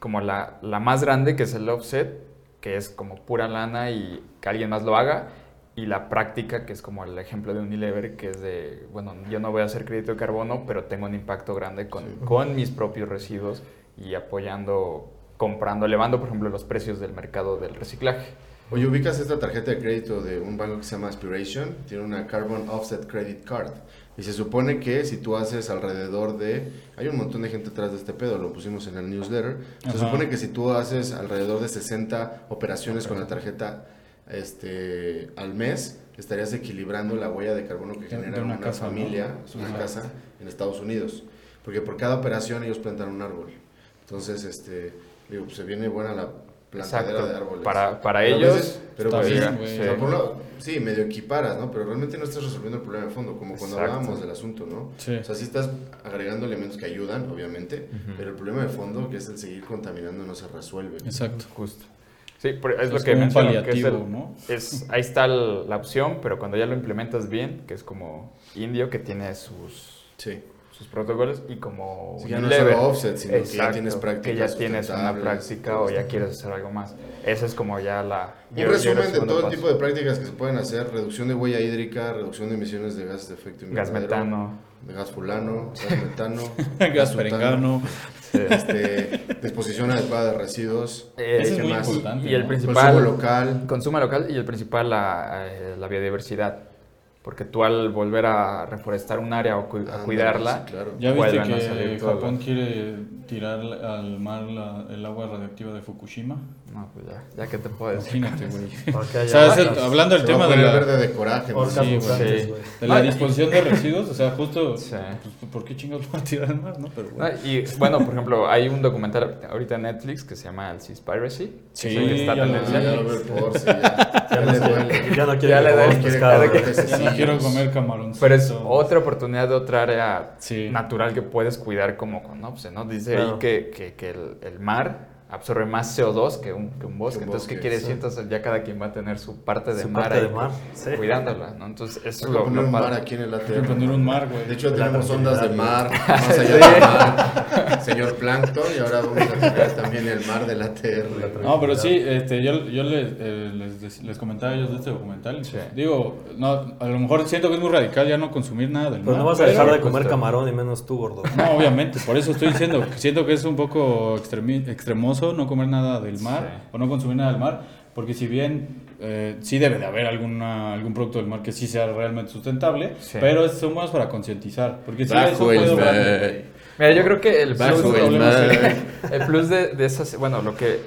como la, la más grande, que es el offset, que es como pura lana y que alguien más lo haga. y la práctica, que es como el ejemplo de Unilever, que es de, bueno, yo no voy a hacer crédito de carbono, pero tengo un impacto grande con, con mis propios residuos y apoyando, comprando, elevando, por ejemplo, los precios del mercado del reciclaje. Oye, ubicas esta tarjeta de crédito de un banco que se llama Aspiration, tiene una Carbon Offset Credit Card. Y se supone que si tú haces alrededor de... Hay un montón de gente atrás de este pedo, lo pusimos en el newsletter. Se supone que si tú haces alrededor de 60 operaciones con la tarjeta este, al mes, estarías equilibrando la huella de carbono que De- genera una una, casa, ¿no? familia, una Ajá. casa en Estados Unidos. Porque por cada operación ellos plantan un árbol. Entonces, este, digo, pues se viene buena la Exacto. de árboles. Para- para Pero ellos, veces- pero está pues, bien, sí, güey. o sea, por un lado, sí, medio equiparas, ¿no? Pero realmente no estás resolviendo el problema de fondo, como cuando Exacto. hablábamos del asunto, ¿no? Sí. O sea, sí estás agregando elementos que ayudan, obviamente, pero el problema de fondo, que es el seguir contaminando, no se resuelve. Exacto. Justo. Sí, por- es, lo Es que como un menciono, que es paliativo, el- ¿no? es- ahí está el- la opción, pero cuando ya lo implementas bien, que es como Indio, que tiene sus, Sí. Sus protocolos, y como Sí, ya no es Unilever, solo offset, sino que ya exacto, tienes que prácticas ya tienes una práctica o ya esto. quieres hacer algo más. Esa es como ya la... Un yo- resumen de todo el tipo de prácticas que se pueden hacer, reducción de huella hídrica, reducción de emisiones de gases de efecto Gas invernadero, metano. de gas fulano, gas metano, Gas perengano. este, disposición adecuada de residuos, Eh, es ¿qué muy más? importante. Y el ¿no? principal... consumo local, Consumo local y el principal, la, eh, la biodiversidad. Porque tú al volver a reforestar un área o cu- a cuidarla, sí, claro. Ya viste a que salir Japón las- quiere tirar al mar la- el agua radiactiva de Fukushima. No, pues ya, ya que te puedo decir. Imagínate, güey. El- hablando del tema de la, verde de coraje, ¿no? Sí, Sí. güey. de la disposición de residuos, o sea, justo, Sí. pues, ¿por qué chingados van a tirar al mar, no? Pero No, bueno. y bueno, por ejemplo, hay un documental ahorita en Netflix que se llama El Seaspiracy. Sí, que ya ya ya, ya. Ya Ya. Ya quiero comer camaroncitos. Pero es otra oportunidad de otra área Sí. natural que puedes cuidar como con OPSE, ¿no? Dice ahí que, que, que el, el mar absorbe más CO2 que un, que un bosque. Que Entonces, ¿qué bosque, quiere decir? sí. Entonces, ya cada quien va a tener su parte de Su mar parte ahí de mar, sí. cuidándola, ¿no? Entonces, eso es lo, poner lo un mar aquí en el Hay poner un mar, güey. De hecho, La tenemos ondas de mar, más allá del mar, señor Plankton, y ahora vamos a tener también el mar del ATR. No, pero sí, este, yo, yo les, eh, les, les comentaba a ellos de este documental. Sí. pues, Digo, no, a lo mejor siento que es muy radical ya no consumir nada del Pero mar. no vas a pero- dejar de pues, comer camarón y menos tú, gordo. No, obviamente, por eso estoy diciendo, que siento que es un poco extremi- extremoso no comer nada del mar Sí. o no consumir nada del mar, porque si bien eh, sí debe de haber alguna, algún producto del mar que sí sea realmente sustentable, Sí. pero es- son más para concientizar, porque si eso puede Mira, yo creo que el plus, el el plus de, de esas, bueno, lo que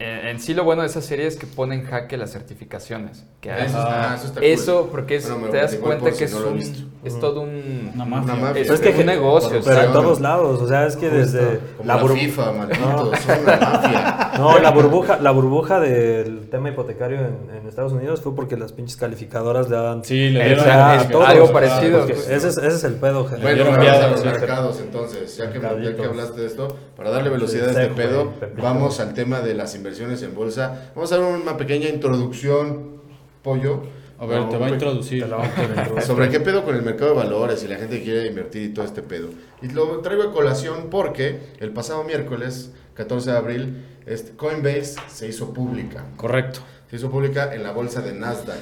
en, en sí lo bueno de esa serie es que pone en jaque las certificaciones que hay. Eso, Ah, ah, eso está Eso, cool. porque es- Bueno, te das cuenta que si es, no un- es todo un... Una mafia. Una mafia. Pero es que un negocio, Pero en todos lados, o sea, es que desde Como la, la, bur- FIFA, malditos, son una mafia. No, la burbuja, la burbuja del tema hipotecario en, en Estados Unidos fue porque las pinches calificadoras le daban Sí, le dieron a todos, algo ah, parecido. porque ese, es, ese es el pedo, gente. Bueno, vamos a los mercados entonces, ya que, ya que Mercaditos. hablaste de esto, para darle velocidad a este pedo, vamos al tema de las inversiones en bolsa. Vamos a dar una pequeña introducción, pollo. A ver, No, te va a introducir. sobre qué pedo con el mercado de valores y la gente que quiere invertir y todo este pedo. Y lo traigo a colación porque el pasado miércoles, 14 de abril, este, Coinbase se hizo pública. Correcto. Se hizo pública en la bolsa de Nasdaq.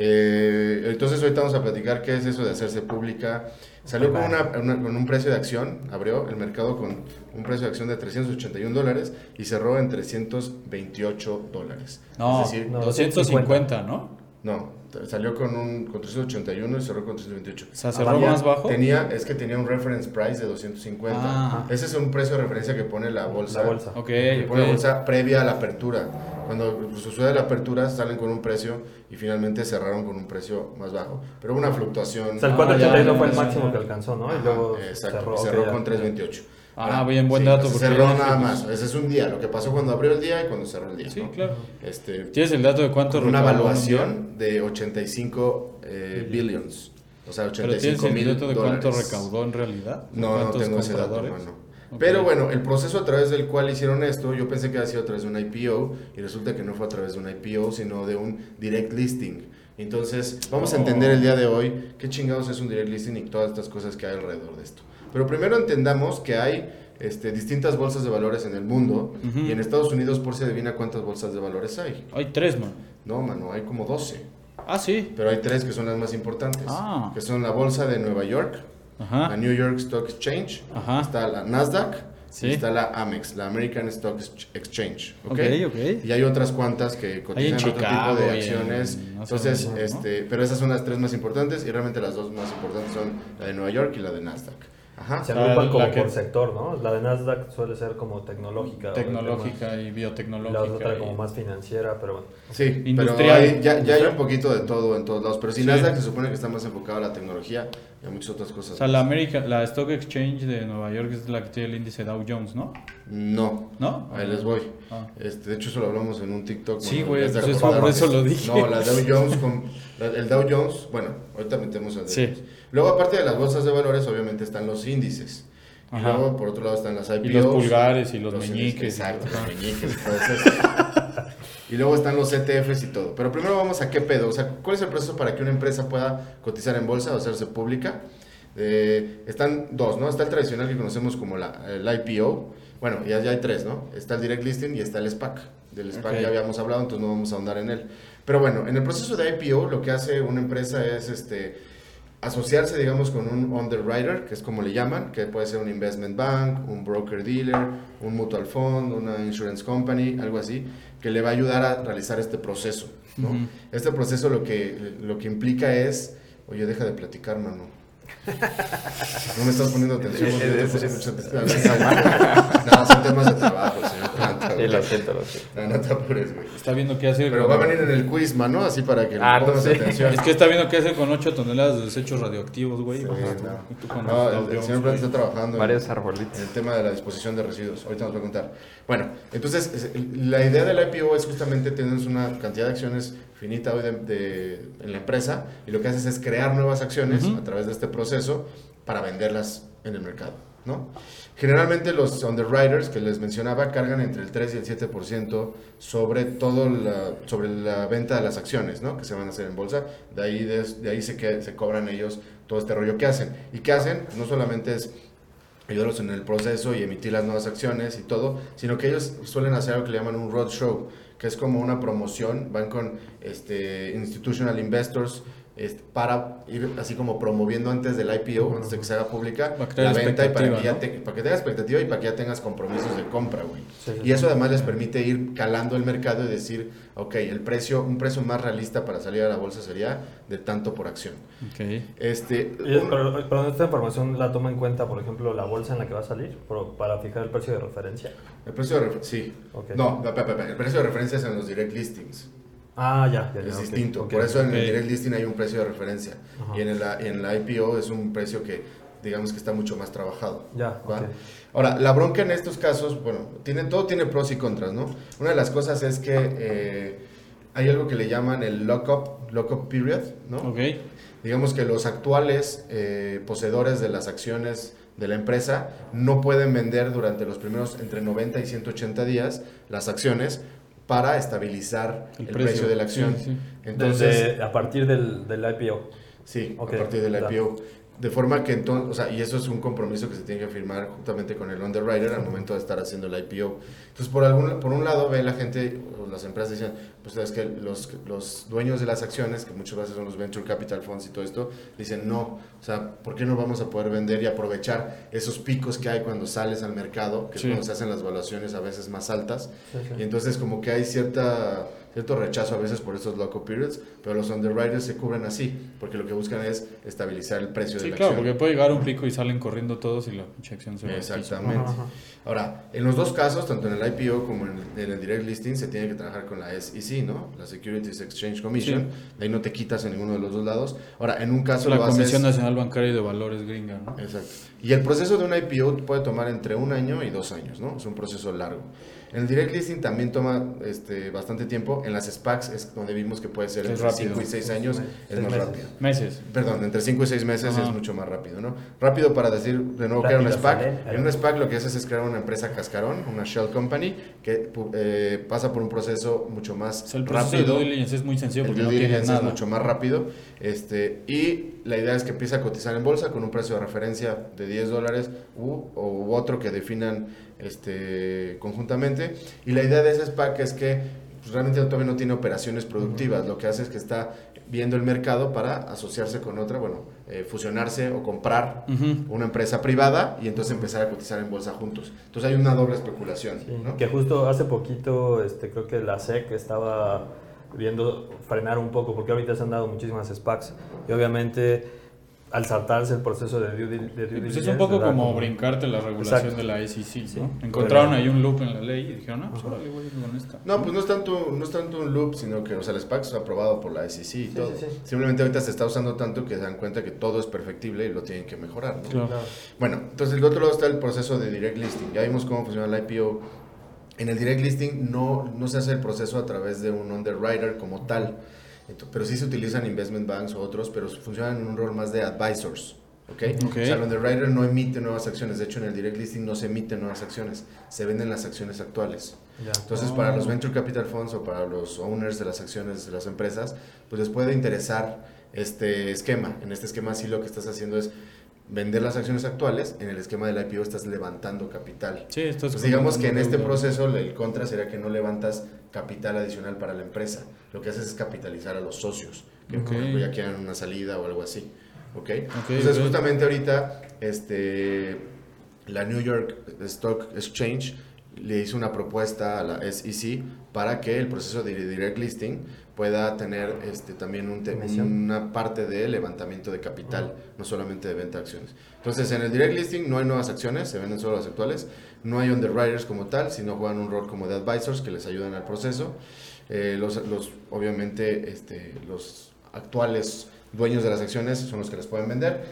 Eh, entonces ahorita vamos a platicar qué es eso de hacerse pública. Salió con, una- una- con un precio de acción, abrió el mercado con un precio de acción de 381 dólares y cerró en 328 dólares. No, es decir, no. 250, ¿no? no, t- salió con, un, con 381 y cerró con 328. O sea, cerró más bajo. Tenía, es que tenía un reference price de 250. Ah. Ese es un precio de referencia que pone la bolsa. La bolsa. Ok, Que pone la ok. bolsa previa a la apertura. Cuando sucede la apertura, salen con un precio y finalmente cerraron con un precio más bajo. Pero hubo una fluctuación. O sea, el Ah, 481 ya, fue el máximo que alcanzó, ¿no? Y Ajá, luego exacto, cerró, con 328. Ah, bien, buen dato, porque Cerró nada más. Ese es un día, lo que pasó cuando abrió el día y cuando cerró el día. Sí, ¿no? claro. Este, ¿Tienes el dato de cuánto una en un evaluación de 85 eh, billions. O sea, día? ¿Pero tienes 85 el mil dato de cuánto dólares. recaudó en realidad? No, no ¿Cuántos tengo ese dato, mano. Ok. Pero bueno, el proceso a través del cual hicieron esto, yo pensé que había sido a través de un IPO y resulta que no fue a través de un IPO, sino de un direct listing. Entonces, vamos a Oh. entender el día de hoy qué chingados es un direct listing y todas estas cosas que hay alrededor de esto. Pero primero entendamos que hay este, distintas bolsas de valores en el mundo y en Estados Unidos por si adivina cuántas bolsas de valores hay. Hay tres, man. No, mano, hay como 12. Ah, sí. pero hay tres que son las más importantes, Ah. que son la bolsa de Nueva York, la Ajá. New York Stock Exchange, Ajá. está la Nasdaq Sí. está la Amex, la American Stock Exchange. ¿ok? Ok, ok. Y hay otras cuantas que cotizan otro Chicago tipo de acciones. Entonces, este, pero esas son las tres más importantes y realmente las dos más importantes son la de Nueva York y la de Nasdaq. Ajá. Se agrupan como que- por sector, ¿no? La de Nasdaq suele ser como tecnológica. Tecnológica y biotecnológica. La otra y- como más financiera, pero bueno. Sí, pero Industrial. hay- ya, ya hay un poquito de todo en todos lados. Pero si Sí. Nasdaq se supone que está más enfocado a la tecnología y a muchas otras cosas. O sea, la, América, la Stock Exchange de Nueva York es la que tiene el índice Dow Jones, ¿no? No, ¿No? ahí les voy. Ah. Este, de hecho, eso lo hablamos en un TikTok. Sí, güey, pues eso- por eso lo dije. No, la Dow Jones, con, la- el Dow Jones, bueno, ahorita metemos el Dow Sí. Jones. Luego, aparte de las bolsas de valores, obviamente están los índices. Y luego, por otro lado, están las IPOs. Y los pulgares y los, meñiques. Exacto, los meñiques. eso. y luego están los ETFs y todo. Pero primero vamos a qué pedo. O sea, ¿cuál es el proceso para que una empresa pueda cotizar en bolsa o hacerse pública? Eh, están dos, ¿no? Está el tradicional que conocemos como la, el IPO. Bueno, ya, ya hay tres, ¿no? Está el Direct Listing y está el SPAC. Del SPAC ya habíamos hablado, entonces no vamos a ahondar en él. Pero bueno, en el proceso de IPO lo que hace una empresa es este, asociarse, digamos, con un underwriter, que es como le llaman, que puede ser un investment bank, un broker dealer, un mutual fund, una insurance company, algo así, que le va a ayudar a realizar este proceso. ¿no? Este proceso lo que, lo que implica es, oye, deja de platicar, mano. No me estás poniendo atención. porque yo te puse mucha atención. No, son temas de trabajo, señor Planta, Sí, lo siento, lo siento. No, no te apures, güey. Está viendo qué hacer. Pero con- va a venir en el quiz, mano, así para que le Ah, no pongas sé. atención. Es que está viendo qué hacer con 8 toneladas de desechos radioactivos, güey. Sí, no. No, el, señor Planta güey. está trabajando en- Varios en arbolitos. el tema de la disposición de residuos. Ahorita nos va a contar. Bueno, entonces es- la idea del IPO es justamente tener una cantidad de acciones finita hoy de, de- en la empresa y lo que haces es crear nuevas acciones a través de este proceso para venderlas en el mercado. ¿No? Generalmente los underwriters que les mencionaba cargan entre el 3 y el 7% sobre todo la, sobre la venta de las acciones ¿no? que se van a hacer en bolsa. De ahí, se, que, se cobran ellos todo este rollo que hacen. ¿Y qué hacen? No solamente es ayudarlos en el proceso y emitir las nuevas acciones y todo, sino que ellos suelen hacer algo que le llaman un roadshow, que es como una promoción, van con este, institutional investors este, para ir así como promoviendo antes del IPO, antes de que se haga pública, la venta y para que, ya ¿no? te- para que tengas expectativa y para que ya tengas compromisos de compra, güey. Sí, sí, Y eso además les permite ir calando el mercado y decir, ok, el precio, un precio más realista para salir a la bolsa sería de tanto por acción. Ok. Este, un- pero, pero esta información la toma en cuenta, por ejemplo, la bolsa en la que va a salir para fijar el precio de referencia. el precio de referencia, sí. No, el precio de referencia es en los direct listings. Ah, ya, ya, ya, Es distinto. Por eso en el direct listing hay un precio de referencia. Ajá. Y en el, en la IPO es un precio que, digamos que está mucho más trabajado. Ya, ¿va? Ahora, la bronca en estos casos, bueno, tiene, todo tiene pros y contras, ¿no? Una de las cosas es que eh, hay algo que le llaman el lock-up lock period, ¿no? Ok. Digamos que los actuales eh, poseedores de las acciones de la empresa no pueden vender durante los primeros entre 90 y 180 días las acciones para estabilizar el, precio. de la acción. Sí, sí. Entonces, Desde- a partir del, del IPO. Sí, a partir del. IPO. De forma que entonces, o sea, y eso es un compromiso que se tiene que firmar juntamente con el underwriter al momento de estar haciendo el IPO. Entonces, por, algún, por un lado, ve la gente, o las empresas dicen, pues es que los, los dueños de las acciones, que muchas veces son los venture capital funds y todo esto, dicen, no, o sea, ¿por qué no vamos a poder vender y aprovechar esos picos que hay cuando sales al mercado, que Sí. es cuando se hacen las valuaciones a veces más altas? Sí, sí. Y entonces como que hay cierta, cierto rechazo a veces por estos loco periods, pero los underwriters se cubren así, porque lo que buscan es estabilizar el precio de Sí, la claro, acción. porque puede llegar un pico y salen corriendo todos y la acción se va. Exactamente. Ajá, ajá. Ahora, en los dos casos, tanto en el IPO como en el, en el direct listing, se tiene que trabajar con la SEC, ¿no? La Securities Exchange Commission. De ahí no te quitas en ninguno de los dos lados. Ahora, en un caso la lo haces- Comisión Nacional Bancaria y de Valores gringa, ¿no? Exacto. Y el proceso de un IPO puede tomar entre un año y dos años, ¿no? Es un proceso largo. En el direct listing también toma este, bastante tiempo. En las SPACs es donde vimos que puede ser Es entre rápido. 5 y 6 años, es más meses. rápido. Meses. Perdón, entre 5 y 6 meses Ajá. es mucho más rápido, ¿no? Rápido para decir, de nuevo, crear una Rápido, SPAC. sale. En una SPAC lo que haces es crear una empresa cascarón, una shell company, que pu- eh, pasa por un proceso mucho más O sea, el proceso rápido. de due diligence es muy sencillo El porque due no tiene diligence nada. es mucho más rápido. Este, y la idea es que empiece a cotizar en bolsa con un precio de referencia de 10 dólares u, u otro que definan este, conjuntamente. Y la idea de ese SPAC es que pues, realmente todavía no tiene operaciones productivas. Lo que hace es que está viendo el mercado para asociarse con otra, bueno, eh, fusionarse o comprar una empresa privada y entonces empezar a cotizar en bolsa juntos. Entonces hay una doble especulación. Sí, ¿no? Que justo hace poquito, este, creo que la SEC estaba viendo frenar un poco, porque ahorita se han dado muchísimas SPACs. Y obviamente, al saltarse el proceso de due, de due Pues es un poco le como brincarte la regulación Exacto. de la SEC, Sí. ¿no? Encontraron Pero- ahí un loop en la ley y dijeron, ah, pues órale, güey, con esta. No, pues no es tanto, no es tanto un loop, sino que, o sea, el SPAC es aprobado por la SEC y Sí, todo. sí, sí. Simplemente ahorita se está usando tanto que se dan cuenta que todo es perfectible y lo tienen que mejorar, ¿no? Claro. Claro. Bueno, entonces del otro lado está el proceso de direct listing. Ya vimos cómo funciona el IPO. En el direct listing no, no se hace el proceso a través de un underwriter como tal, Pero sí se utilizan investment banks o otros, pero funcionan en un rol más de advisors. ¿ok? Ok. O sea, el underwriter no emite nuevas acciones. De hecho, en el direct listing no se emiten nuevas acciones, se venden las acciones actuales. Entonces, Oh. para los venture capital funds o para los owners de las acciones de las empresas, pues les puede interesar este esquema. En este esquema sí lo que estás haciendo es vender las acciones actuales, en el esquema del IPO estás levantando capital. Sí, estás Pues digamos que en este deuda. proceso el contra sería que no levantas capital adicional para la empresa. Lo que haces es capitalizar a los socios, que por Ok. ejemplo ya quieran una salida o algo así. ¿ok? Ok, Entonces justamente ahorita este, la New York Stock Exchange le hizo una propuesta a la SEC para que el proceso de direct listing pueda tener este, también un una parte de levantamiento de capital, no solamente de venta de acciones. Entonces, en el direct listing no hay nuevas acciones, se venden solo las actuales, no hay underwriters como tal, sino juegan un rol como de advisors que les ayudan al proceso. Eh, los, los, obviamente, este, los actuales dueños de las acciones son los que las pueden vender.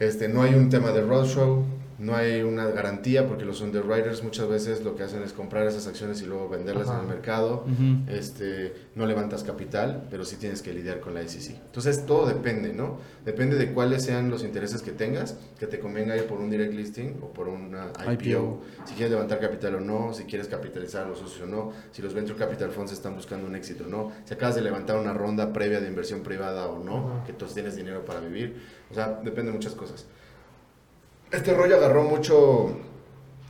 Este, no hay un tema de roadshow, no hay una garantía porque los underwriters muchas veces lo que hacen es comprar esas acciones y luego venderlas Ajá. en el mercado. Este, no levantas capital, pero sí tienes que lidiar con la SEC. Entonces todo depende, ¿no? Depende de cuáles sean los intereses que tengas, que te convenga ir por un direct listing o por una IPO, IPO. si quieres levantar capital o no, si quieres capitalizar a los socios o no, si los venture capital funds están buscando un éxito o no, si acabas de levantar una ronda previa de inversión privada o no, que tú tienes dinero para vivir, o sea, depende de muchas cosas. Este rollo agarró mucho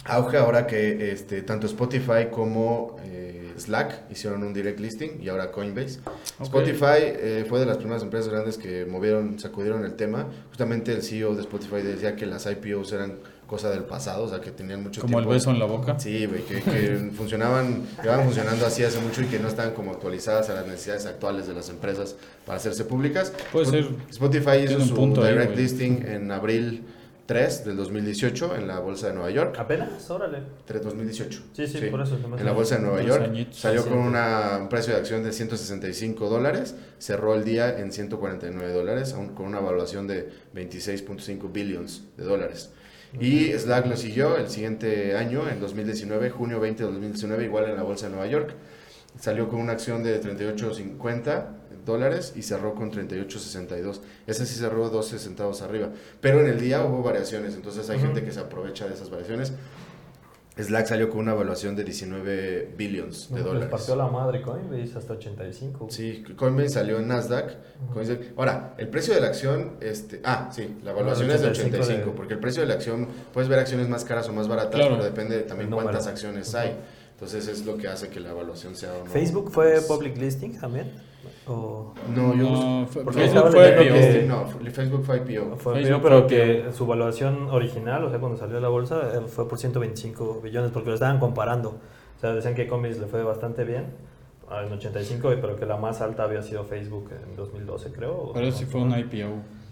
auge ahora que este, tanto Spotify como eh, Slack hicieron un direct listing y ahora Coinbase. Spotify eh, fue de las primeras empresas grandes que movieron, sacudieron el tema. Justamente el CEO de Spotify decía que las IPOs eran cosa del pasado, o sea, que tenían mucho Como el beso en la boca. Sí, güey, que, que funcionaban, llevaban funcionando así hace mucho y que no estaban como actualizadas a las necesidades actuales de las empresas para hacerse públicas. Puede ser. Spotify hizo su punto direct listing en abril 3 del 2018 en la bolsa de Nueva York. ¿Apenas? Órale. 3 2018. Sí, sí, por eso. En la bolsa de Nueva York añitos. salió con una, un precio de acción de 165 dólares, cerró el día en 149 dólares, aún con una evaluación de 26.5 billions de dólares. Y Slack lo siguió el siguiente año, en 2019, junio 20 de 2019, igual en la bolsa de Nueva York. Salió con una acción de 38.50 dólares y cerró con 38.62. Ese sí cerró 12 centavos arriba. Pero en el día hubo variaciones, entonces hay Ujú. gente que se aprovecha de esas variaciones. Slack salió con una evaluación de 19 billions de dólares. partió la madre Coinbase hasta 85. Sí, Coinbase salió en Nasdaq. Coinbase- Ahora, el precio de la acción, este, ah, sí, la evaluación Ah, es de 85 85, de- porque el precio de la acción, puedes ver acciones más caras o más baratas, Claro. pero depende también número. cuántas acciones Ujú. hay. Entonces es lo que hace que la evaluación sea o no. ¿Facebook fue más- public listing también? ¿O No, yo No, Porque Facebook fue IPO. que- No, fue- Facebook fue IPO. fue Facebook IPO, pero fue que su evaluación original, o sea, cuando salió a la bolsa, eh, fue por 125 billones, porque lo estaban comparando. O sea, decían que Coinbase le fue bastante bien en 85, pero que la más alta había sido Facebook en 2012, creo. Pero no, sí fue un IPO.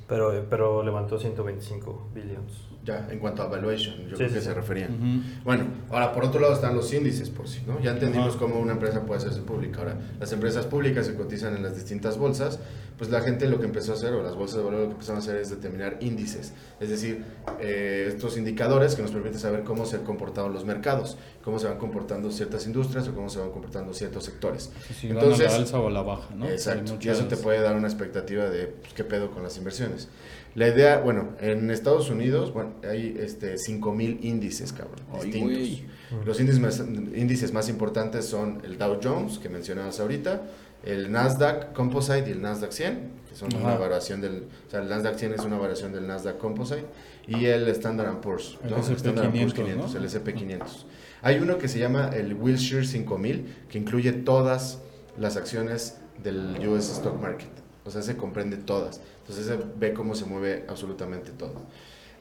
Pero, pero levantó 125 billones. Ya, en cuanto a valuation, yo Sí, creo sí, que sí. se referían. Bueno, ahora por otro lado están los índices, por si, ¿no? Ya entendimos Ajá. cómo una empresa puede hacerse pública. Ahora, las empresas públicas se cotizan en las distintas bolsas, pues la gente lo que empezó a hacer, o las bolsas de valor lo que empezaron a hacer es determinar índices. Es decir, eh, estos indicadores que nos permiten saber cómo se han comportado los mercados, cómo se van comportando ciertas industrias o cómo se van comportando ciertos sectores. Sí, sí, van a Entonces- la alza o a la baja, ¿no? Exacto. Y eso te puede dar una expectativa de pues, qué pedo con las inversiones. La idea, bueno, en Estados Unidos, bueno, hay este 5000 índices, cabrón, Ay, distintos. güey. Los índices más, índices más importantes son el Dow Jones, que mencionabas ahorita, el Nasdaq Composite y el Nasdaq 100, que son Ajá. una variación del, o sea, el Nasdaq 100 es una variación del Nasdaq Composite y el Standard Poor's, El ¿no? S&P Standard Poor's 500, ¿no? el S&P 500. Hay uno que se llama el Wilshire 5000, que incluye todas las acciones del US Stock Market. O sea, se comprende todas. Entonces se ve cómo se mueve absolutamente todo.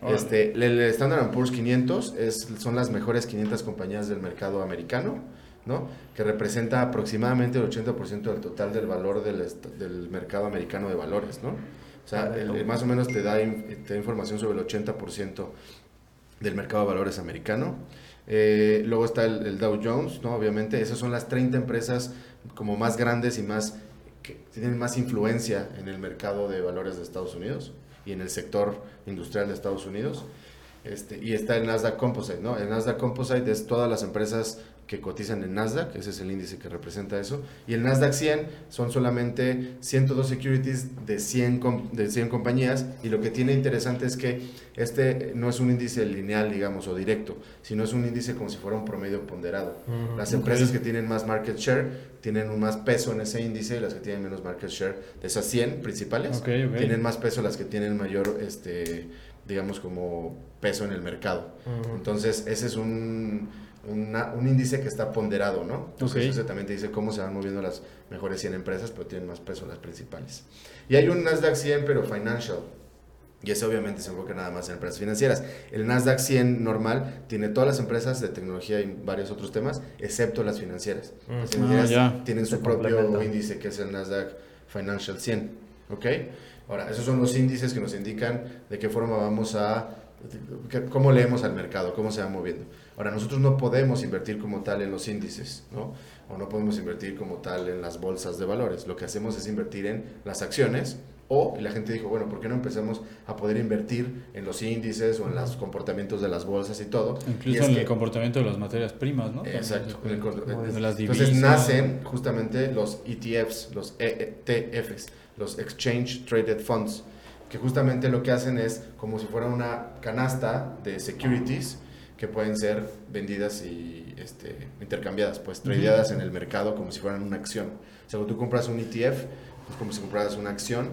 Este, el el Standard Poor's 500 es, son las mejores 500 compañías del mercado americano, ¿no? que representa aproximadamente el 80% del total del valor del, del mercado americano de valores. ¿no? O sea, el- más o menos te da, te da información sobre el 80% del mercado de valores americano. Eh, luego está el, el Dow Jones, ¿no? Obviamente, esas son las 30 empresas como más grandes y más que tienen más influencia en el mercado de valores de Estados Unidos y en el sector industrial de Estados Unidos. Este, y está el Nasdaq Composite, ¿no? El Nasdaq Composite es todas las empresas que cotizan en Nasdaq, ese es el índice que representa eso. Y el Nasdaq 100 son solamente 102 securities de 100, com- de 100 compañías. Y lo que tiene interesante es que este no es un índice lineal, digamos, o directo, sino es un índice como si fuera un promedio ponderado. Ujú. Las empresas que tienen más market share tienen un más peso en ese índice y las que tienen menos market share de esas 100 principales tienen más peso las que tienen mayor, este, digamos, como peso en el mercado. Ujú. Entonces, ese es un, una- un índice que está ponderado, ¿no? Entonces, Ok. ese también te dice cómo se van moviendo las mejores 100 empresas, pero tienen más peso las principales. Y hay un Nasdaq 100, pero financial. Y ese obviamente se enfoca nada más en empresas financieras. El Nasdaq 100 normal tiene todas las empresas de tecnología y varios otros temas, excepto las financieras. Las financieras Ah, tienen su propio índice que es el Nasdaq Financial 100. ¿Ok? Ahora, esos son los índices que nos indican de qué forma vamos a, cómo leemos al mercado, cómo se va moviendo. Ahora, nosotros no podemos invertir como tal en los índices, ¿no? O no podemos invertir como tal en las bolsas de valores. Lo que hacemos es invertir en las acciones o y la gente dijo, bueno, ¿por qué no empezamos a poder invertir en los índices o en los comportamientos de las bolsas y todo? Y Incluso es en que- el comportamiento de las materias primas, ¿no? Exacto. En el de las Entonces nacen justamente los ETFs, los ETFs, los Exchange Traded Funds, que justamente lo que hacen es como si fuera una canasta de securities que pueden ser vendidas y este, intercambiadas, pues tradeadas en el mercado como si fueran una acción. O sea, cuando tú compras un ETF, es como si compraras una acción,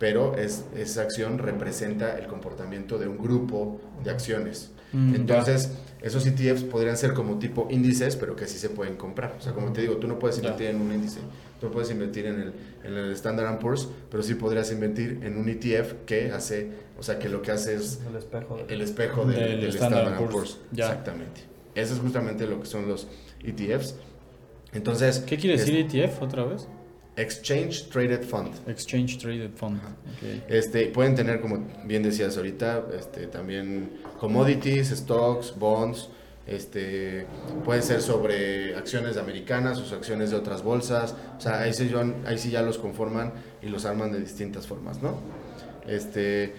pero es, esa acción representa el comportamiento de un grupo de acciones. Mm. Entonces, esos ETFs podrían ser como tipo índices, pero que sí se pueden comprar. O sea, como te digo, tú no puedes invertir en un índice, tú no puedes invertir en el, en el Standard Poor's, pero sí podrías invertir en un ETF que hace, o sea, que lo que hace es El espejo. de- el espejo del, Del del Standard Standard Poor's. Poor's. Ya. Exactamente. Eso es justamente lo que son los ETFs. Entonces, ¿Qué quiere es decir ETF otra vez? Exchange Traded Fund. Exchange Traded Fund. Ok. Este, pueden tener, como bien decías ahorita, este, también commodities, stocks, bonds, este, pueden ser sobre acciones americanas o acciones de otras bolsas, o sea, ahí sí, ahí sí ya los conforman y los arman de distintas formas, ¿no? Este,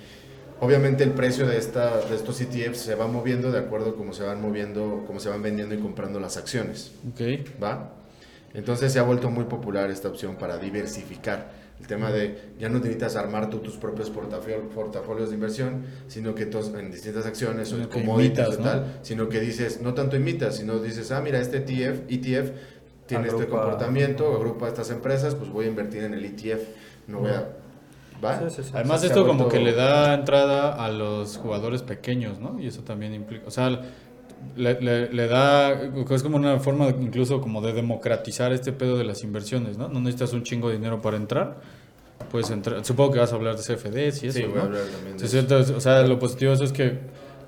obviamente el precio de, esta, de estos ETFs se va moviendo de acuerdo a cómo se van moviendo, cómo se van vendiendo y comprando las acciones. Ok. ¿va? Entonces se ha vuelto muy popular esta opción para diversificar. El tema de ya no necesitas armar tú tus propios portafol- portafolios de inversión, sino que todos en distintas acciones o Sino en que commodities ¿no? tal, sino que dices, no tanto imitas, sino dices, ah, mira, este ETF, ETF tiene este Agrupa- comportamiento, agrupa estas empresas, pues voy a invertir en el ETF, no voy a... ¿Va? Sí, sí, sí. Además esto como que le da entrada a los jugadores pequeños, ¿no? Y eso también implica, o sea, le, le- le da, es como una forma incluso como de democratizar este pedo de las inversiones, ¿no? No necesitas un chingo de dinero para entrar, puedes entrar, supongo que vas a hablar de CFDs y eso, Sí, voy a ¿no? hablar también de Sí, eso. entonces, o sea, lo positivo de eso es que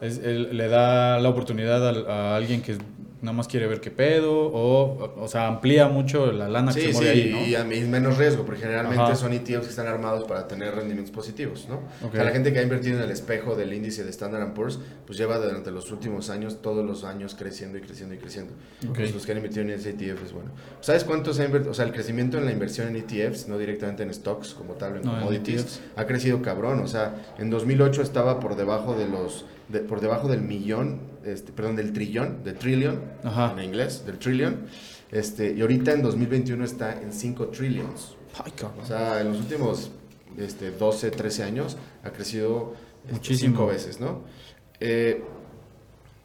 es- el- le da la oportunidad a, alguien que nada más quiere ver qué pedo, o, o sea, amplía mucho la lana que Sí, se sí, mueve ahí, ¿no? y a mí menos riesgo, porque generalmente Ajá. son ETFs que están armados para tener rendimientos positivos, ¿no? O sea, la gente que ha invertido en el espejo del índice de Standard Poor's, pues lleva durante los últimos años, todos los años creciendo y creciendo y creciendo. Ok. Pues los que han invertido en ese ETF es bueno. ¿Sabes cuánto se ha invertido? O sea, el crecimiento en la inversión en ETFs, no directamente en stocks como tal, en No, commodities, ETFs. ha crecido cabrón. O sea, en 2008 estaba por debajo de los, de- por debajo del millón, este, perdón, del trillón, de trillion, Ajá. en inglés, del trillion. Este, y ahorita en 2021 está en 5 trillions. Ay. O sea, en los últimos este, 12, 13 años ha crecido este, Muchísimo. cinco veces, ¿no? Eh,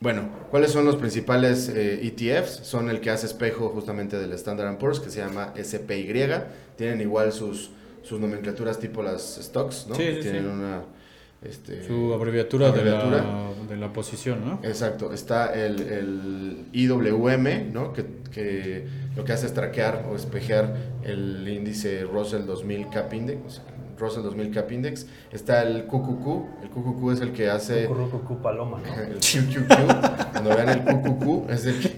bueno, ¿cuáles son los principales eh, ETFs? Son el que hace espejo justamente del Standard Poor's, que se llama SPY. Tienen igual sus, sus nomenclaturas tipo las stocks, ¿no? Sí, sí, Tienen sí. una... Este, Su abreviatura, abreviatura. De, la, de la posición, ¿no? Exacto, está el, el IWM, ¿no? Que, que lo que hace es traquear o espejear el índice Russell 2000 Cap Index. Russell 2000 Cap Index. Está el QQQ, el QQQ es el que hace... Paloma, ¿no? El QQQ, cuando vean el QQQ, es el, que,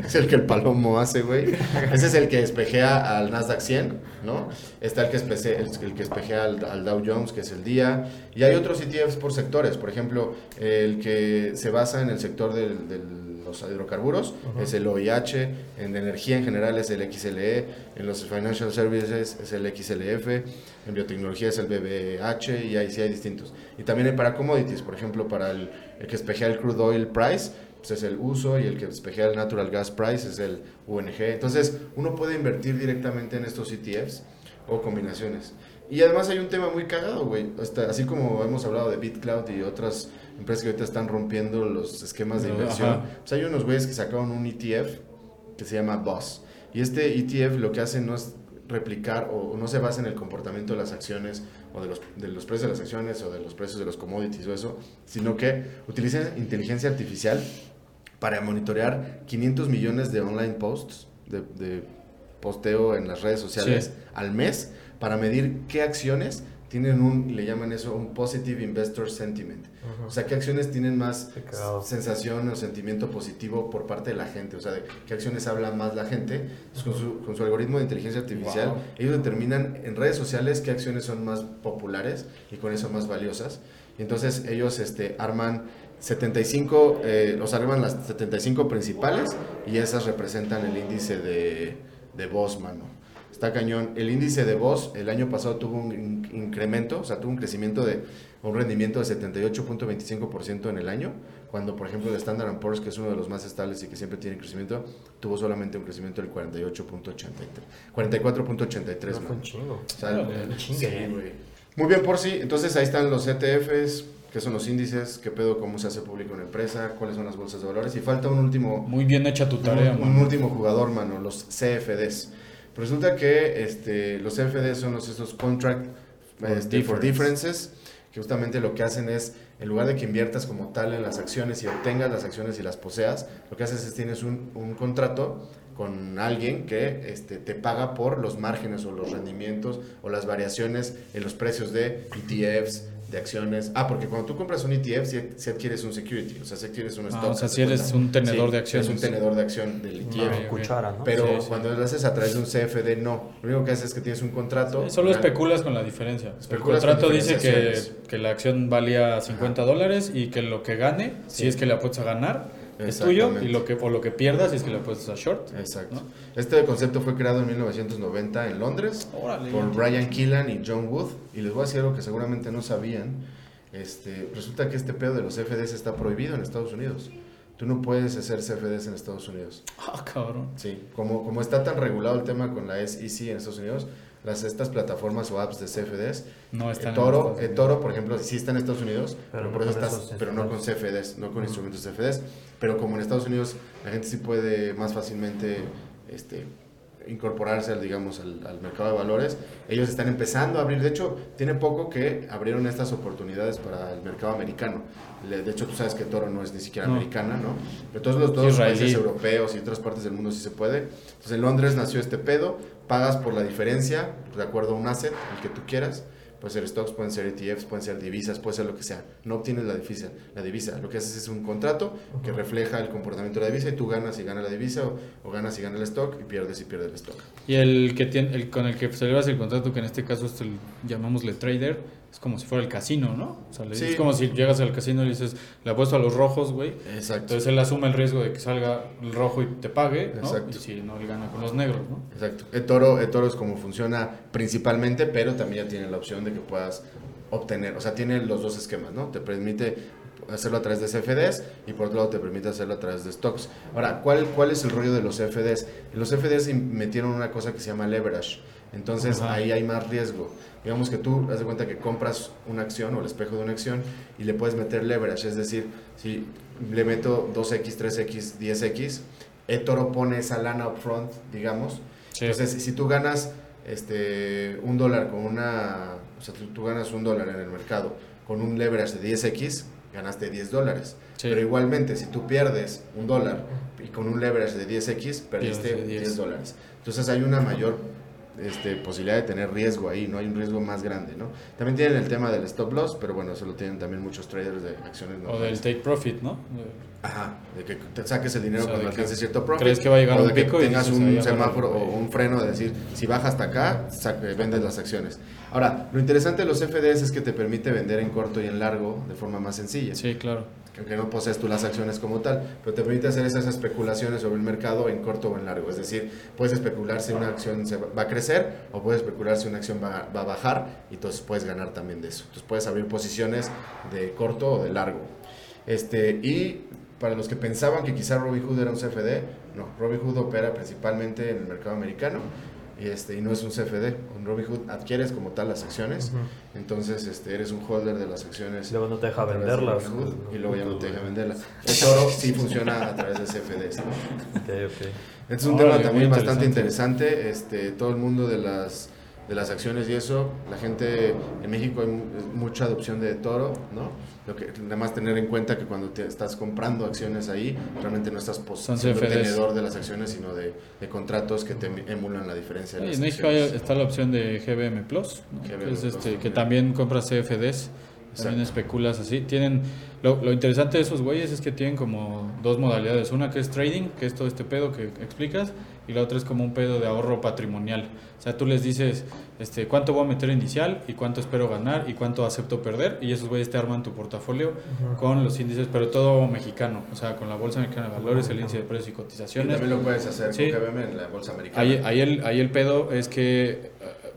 es el que el palomo hace, güey. Ese es el que espejea al Nasdaq 100, ¿no? Está el que, espece- el, el que espejea al, al Dow Jones, que es el día. Y hay otros ETFs por sectores. Por ejemplo, el que se basa en el sector del- de los hidrocarburos es el OIH, en energía en general es el XLE, en los financial services es el XLF, en biotecnología es el BBH y ahí sí hay distintos. Y también hay para commodities, por ejemplo, para el, el que espejea el crude oil price, pues es el uso y el que espejea el natural gas price es el UNG. Entonces, uno puede invertir directamente en estos ETFs o combinaciones. Y además hay un tema muy cagado, güey. Hasta- Así como hemos hablado de BitCloud y otras empresas que ahorita están rompiendo los esquemas de Ajá. inversión. Pues hay unos güeyes que sacaron un ETF que se llama BOSS. Y este ETF lo que hace no es replicar o no se basa en el comportamiento de las acciones o de los, de los precios de las acciones o de los precios de los commodities o eso, sino que utiliza inteligencia artificial para monitorear 500 millones de online posts, de, de posteo en las redes sociales Sí. al mes, para medir qué acciones tienen un, le llaman eso, un positive investor sentiment. O sea, qué acciones tienen más sensación o sentimiento positivo por parte de la gente. O sea, de qué acciones habla más la gente. Entonces, con, su, con su algoritmo de inteligencia artificial, Wow. ellos determinan en redes sociales qué acciones son más populares y con eso más valiosas. Y entonces ellos este, arman 75, eh, los arman las 75 principales y esas representan el índice de, de voz, mano. Está cañón. El índice de voz el año pasado tuvo un in- incremento, o sea, tuvo un crecimiento de un rendimiento de 78.25% en el año, cuando por ejemplo el Standard Poor's, que es uno de los más estables y que siempre tiene crecimiento, tuvo solamente un crecimiento del 48.83, 44.83. No un chingo. O sea, Órale. el- Chingue. sí, güey. Muy bien, por sí. Entonces ahí están los ETFs, qué son los índices, qué pedo, cómo se hace público una empresa, cuáles son las bolsas de valores. Y falta un último, Muy bien hecha tu tarea, un, un último jugador, mano, los CFDs. Resulta que este, los CFDs son los esos contract For este, for difference. differences, que justamente lo que hacen es, en lugar de que inviertas como tal en las acciones y obtengas las acciones y las poseas, lo que haces es tienes un, un contrato con alguien que este, te paga por los márgenes o los rendimientos o las variaciones en los precios de ETFs, de acciones. Ah, porque cuando tú compras un ETF, si, si adquieres un security, o sea, si adquieres un Ah, stock. o sea, si eres cuenta. un tenedor Sí, de acciones. Es un tenedor de acción del Ah, ETF. Cuchara, ¿no? Pero Sí, sí. cuando lo haces a través de un CFD, no. Lo único que haces es que tienes un contrato. Solo especulas con la diferencia. El contrato con dice que, que la acción valía 50 dólares y que lo que gane, si es que le apuestas a ganar, es tuyo y lo que, o lo que pierdas, si es que le apuestas a short. Exacto. ¿no? Este concepto fue creado en 1990 en Londres Órale. por Brian Keelan y John Wood. Y les voy a decir algo que seguramente no sabían. Este, resulta que este pedo de los CFDs está prohibido en Estados Unidos. Tú no puedes hacer CFDs en Estados Unidos. Ah, cabrón. Sí, como, como está tan regulado el tema con la SEC en Estados Unidos, las, estas plataformas o apps de CFDs, No están en Toro, Estados eh. Toro, por ejemplo, sí está en Estados Unidos, Pero pero, no por eso con estás- esos pero no con instrumentos. CFDs, no con instrumentos CFDs. Pero como en Estados Unidos la gente sí puede más fácilmente este, incorporarse, al, digamos, al, al mercado de valores, ellos están empezando a abrir. De hecho, tiene poco que abrieron estas oportunidades para el mercado americano. De hecho, tú sabes que Toro no es ni siquiera No. americana, ¿no? Pero todos los, todos los países europeos y otras partes del mundo sí se puede. Entonces, en Londres nació este pedo, pagas por la diferencia, de acuerdo a un asset, el que tú quieras. Pueden ser stocks, pueden ser ETFs, pueden ser divisas, puede ser lo que sea. No obtienes la divisa. La divisa. Lo que haces es un contrato que refleja el comportamiento de la divisa y tú ganas y gana la divisa o, o ganas y gana el stock y pierdes y pierde el stock. Y el que tiene, el con el que celebras el contrato, que en este caso es el, llamámosle trader, es como si fuera el casino, ¿no? O sea, le- Sí. es como si llegas al casino y le dices, le apuesto a los rojos, güey. Exacto. Entonces él asume el riesgo de que salga el rojo y te pague, ¿no? Exacto. Y si no, él gana con los negros, ¿no? Exacto. eToro, eToro es como funciona principalmente, pero también ya tiene la opción de que puedas obtener, o sea, tiene los dos esquemas, ¿no? Te permite hacerlo a través de CFDs y por otro lado te permite hacerlo a través de stocks. Ahora, ¿cuál, cuál es el rollo de los CFDs? Los CFDs metieron una cosa que se llama leverage. Entonces Ajá. ahí hay más riesgo. Digamos que tú haz de cuenta que compras una acción o el espejo de una acción y le puedes meter leverage, es decir, si le meto 2x, 3x, 10x, eToro pone esa lana upfront, digamos. Sí. Entonces, si tú ganas este, un dólar con una, o sea, tú, tú ganas un dólar en el mercado con un leverage de 10x, ganaste 10 dólares. Sí. Pero igualmente, si tú pierdes un dólar y con un leverage de 10x, perdiste Pierdes 10. 10 dólares. Entonces hay una mayor este, posibilidad de tener riesgo ahí, ¿no? Hay un riesgo más grande, ¿no? También tienen el tema del stop loss, pero bueno, eso lo tienen también muchos traders de acciones O del normales. take profit, ¿no? Ajá, de que te saques el dinero O sea, cuando que alcances cierto profit. crees que va a llegar o un de que pico y tengas dices, un semáforo o un freno de decir, si baja hasta acá, eh, vendes las acciones. Ahora, lo interesante de los FDS es que te permite vender en corto y en largo de forma más sencilla. Sí, claro. Que aunque no posees tú las acciones como tal, pero te permite hacer esas especulaciones sobre el mercado en corto o en largo. Es decir, puedes especular si una acción se va va a crecer o puedes especular si una acción va, va a bajar y entonces puedes ganar también de eso. Entonces puedes abrir posiciones de corto o de largo. Este, y para los que pensaban que quizá Robinhood era un CFD, no, Robinhood opera principalmente en el mercado americano y, este, y no es un CFD. En Robinhood adquieres como tal las acciones, entonces este, eres un holder de las acciones. Luego no te deja través de venderlas. Robinhood, y luego ya no te deja venderlas. El toro sí funciona a través de CFDs. ¿no? Ok, ok. Este es un Órale, tema también muy bastante interesante. Este, todo el mundo de las, de las acciones y eso, la gente en México hay mu- mucha adopción de toro, ¿no? Lo que, nada más tener en cuenta que cuando te estás comprando acciones ahí, realmente no estás siendo tenedor de las acciones, sino de, de contratos que te emulan la diferencia de las en México acciones. está la opción de GBM Plus, ¿no? GBM Que es Plus este, que también. también compras CFDs, también Exacto. especulas así. Tienen lo, lo interesante de esos güeyes es que tienen como dos modalidades. Una que es trading, que es todo este pedo que explicas, y la otra es como un pedo de ahorro patrimonial. O sea, tú les dices este, cuánto voy a meter inicial y cuánto espero ganar y cuánto acepto perder, y esos güeyes te arman tu portafolio con los índices, pero todo mexicano, o sea, con la Bolsa Mexicana de Valores, el índice de precios y Y cotizaciones. también lo puedes hacer Sí. con GBM en la bolsa americana. Ahí, ahí, el, ahí el pedo es que,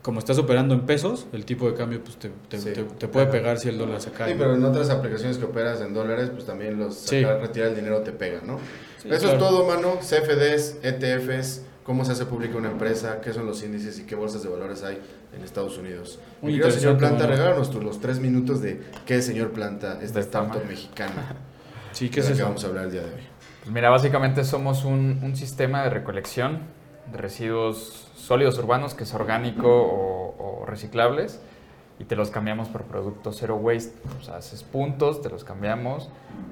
como estás operando en pesos, el tipo de cambio pues, te, te, Sí. te- te puede Ajá. pegar si el dólar se cae. Sí, pero en otras aplicaciones que operas en dólares, pues también los Sí. sacar, retirar el dinero te pega, ¿no? Sí, Eso claro. es todo, mano. CFDs, ETFs, cómo se hace pública una empresa, qué son los índices y qué bolsas de valores hay en Estados Unidos. Muy Mi querido señor Planta, regálanos tú los tres minutos de qué es señor Planta, esta De startup tamaño. mexicana. Sí, ¿Qué ¿qué es que eso? vamos a hablar el día de hoy? Pues mira, básicamente somos un, un sistema de recolección de residuos sólidos urbanos que es orgánico o, o reciclables y te los cambiamos por productos zero waste. O sea, haces puntos, te los cambiamos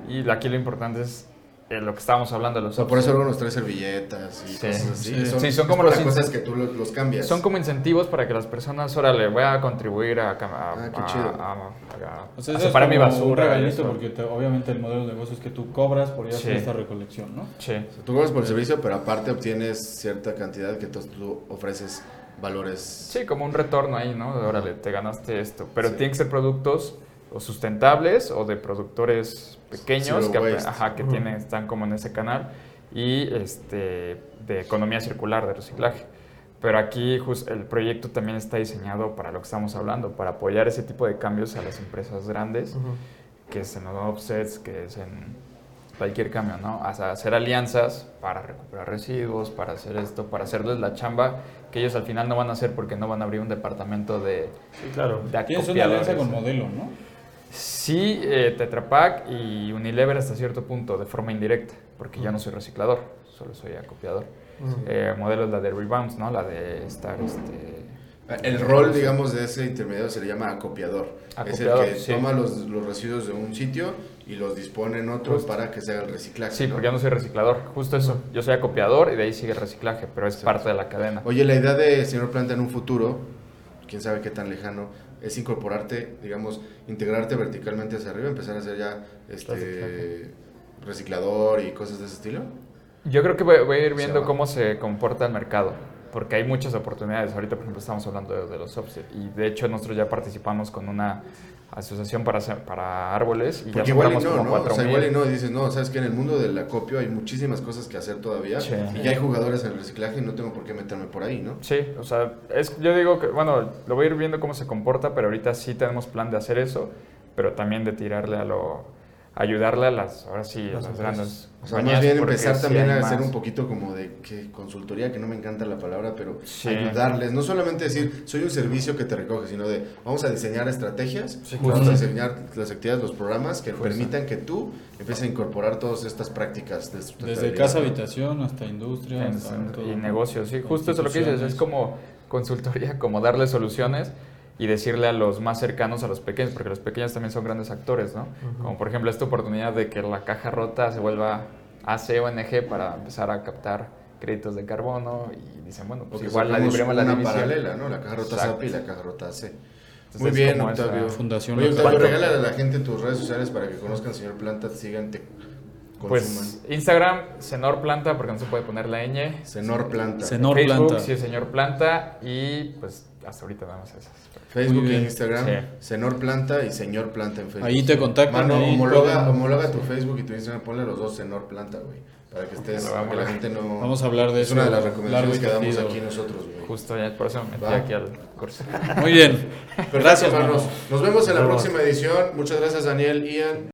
y aquí lo importante es eh, lo que estábamos hablando de los O sea, por eso luego nos trae servilletas y Sí. cosas así. Sí. Son, Sí, son como los cosas que tú los, los cambias. Son como incentivos para que las personas, órale, voy a contribuir a, Ah, qué chido. a- a- O sea, a eso es separar mi basura. un regalito porque te- obviamente el modelo de negocio es que tú cobras por ir a hacer Sí. esta recolección, ¿no? Sí. O sea, tú cobras por el servicio, pero aparte obtienes cierta cantidad que entonces tú ofreces valores. Sí, como un retorno ahí, ¿no? De, Órale, te ganaste esto. Pero Sí. tienen que ser productos o sustentables o de productores pequeños Zero que, ajá, que tienen, están como en ese canal y este, de economía circular, de reciclaje. Pero aquí jus- el proyecto también está diseñado para lo que estamos hablando, para apoyar ese tipo de cambios a las empresas grandes, que es en los offsets, que es en cualquier cambio, ¿no? O sea, hacer alianzas para recuperar residuos, para hacer esto, para hacerles la chamba que ellos al final no van a hacer porque no van a abrir un departamento de, Sí, claro. de Tienes una alianza con modelo, ¿no? Sí, eh, Tetra Pak y Unilever hasta cierto punto, de forma indirecta, porque yo no soy reciclador, solo soy acopiador. Eh, modelo es la de Rebounds, ¿no? La de estar, este... El rol, digamos, de ese intermediario se le llama acopiador. Acopiador, es el que sí. toma los, los residuos de un sitio y los dispone en otro Justo. para que se haga el reciclaje. Sí, ¿no? porque yo no soy reciclador, justo eso. Yo soy acopiador y de ahí sigue el reciclaje, pero es Exacto. parte de la cadena. Oye, la idea de señor Planta en un futuro, quién sabe qué tan lejano, es incorporarte, digamos, integrarte verticalmente hacia arriba, empezar a hacer ya este reciclador y cosas de ese estilo. Yo creo que voy, voy a ir viendo va. cómo se comporta el mercado, porque hay muchas oportunidades. Ahorita, por ejemplo, estamos hablando de, de los offset y de hecho nosotros ya participamos con una asociación para, para árboles y Porque ya igual y no, como ¿no? O sea, 4,000. igual y no, y dices, no, sabes que en el mundo del acopio hay muchísimas cosas que hacer todavía Sí. y ya hay jugadores en el reciclaje y no tengo por qué meterme por ahí, ¿no? Sí, o sea, es, yo digo que, bueno, lo voy a ir viendo cómo se comporta, pero ahorita sí tenemos plan de hacer eso, pero también de tirarle a lo, ayudarle a las, ahora sí, a Las grandes O sea, más bien empezar también a hacer más. un poquito como de que consultoría, que no me encanta la palabra, pero Sí. ayudarles. No solamente decir, soy un servicio que te recoge, sino de, vamos a diseñar estrategias, Sí, vamos a diseñar las actividades, los programas que permitan que tú empieces a incorporar todas estas prácticas de Desde casa, habitación, hasta industria. En- hasta en- todo. y negocios, sí, justo eso es lo que dices, es como consultoría, como darle soluciones y decirle a los más cercanos, a los pequeños, porque los pequeños también son grandes actores, ¿no? Como por ejemplo esta oportunidad de que la caja rota se vuelva ACONG para empezar a captar créditos de carbono y dicen, bueno, pues Porque igual la libremos la una división. paralela, ¿no? La caja rota. SAP y la caja rota AC. Entonces, Muy bien, como esa Octavio. fundación Oye. Octavio, regálale a la gente tus redes sociales para que conozcan al señor Planta, sigan, te consuman. Pues Instagram, Senor Planta, porque no se puede poner la ñ. Senor Planta. Senor Facebook, Planta. sí, señor Planta. Y pues hasta ahorita nada más esas. Facebook e. Instagram, Sí. Senor Planta y Señor Planta en Facebook. Ahí te contactan, Mano, ahí homologa, homologa tu Facebook y tu Instagram, ponle los dos Senor Planta, güey. Para que estés, para que la vamos a- gente no... Vamos a hablar de es eso una de las recomendaciones que damos aquí nosotros, güey. Justo ya, por eso me metí Va. aquí al curso. Muy bien. Perfecto, Gracias, hermanos. mano. Nos vemos en la próxima edición. Muchas gracias, Daniel, Ian.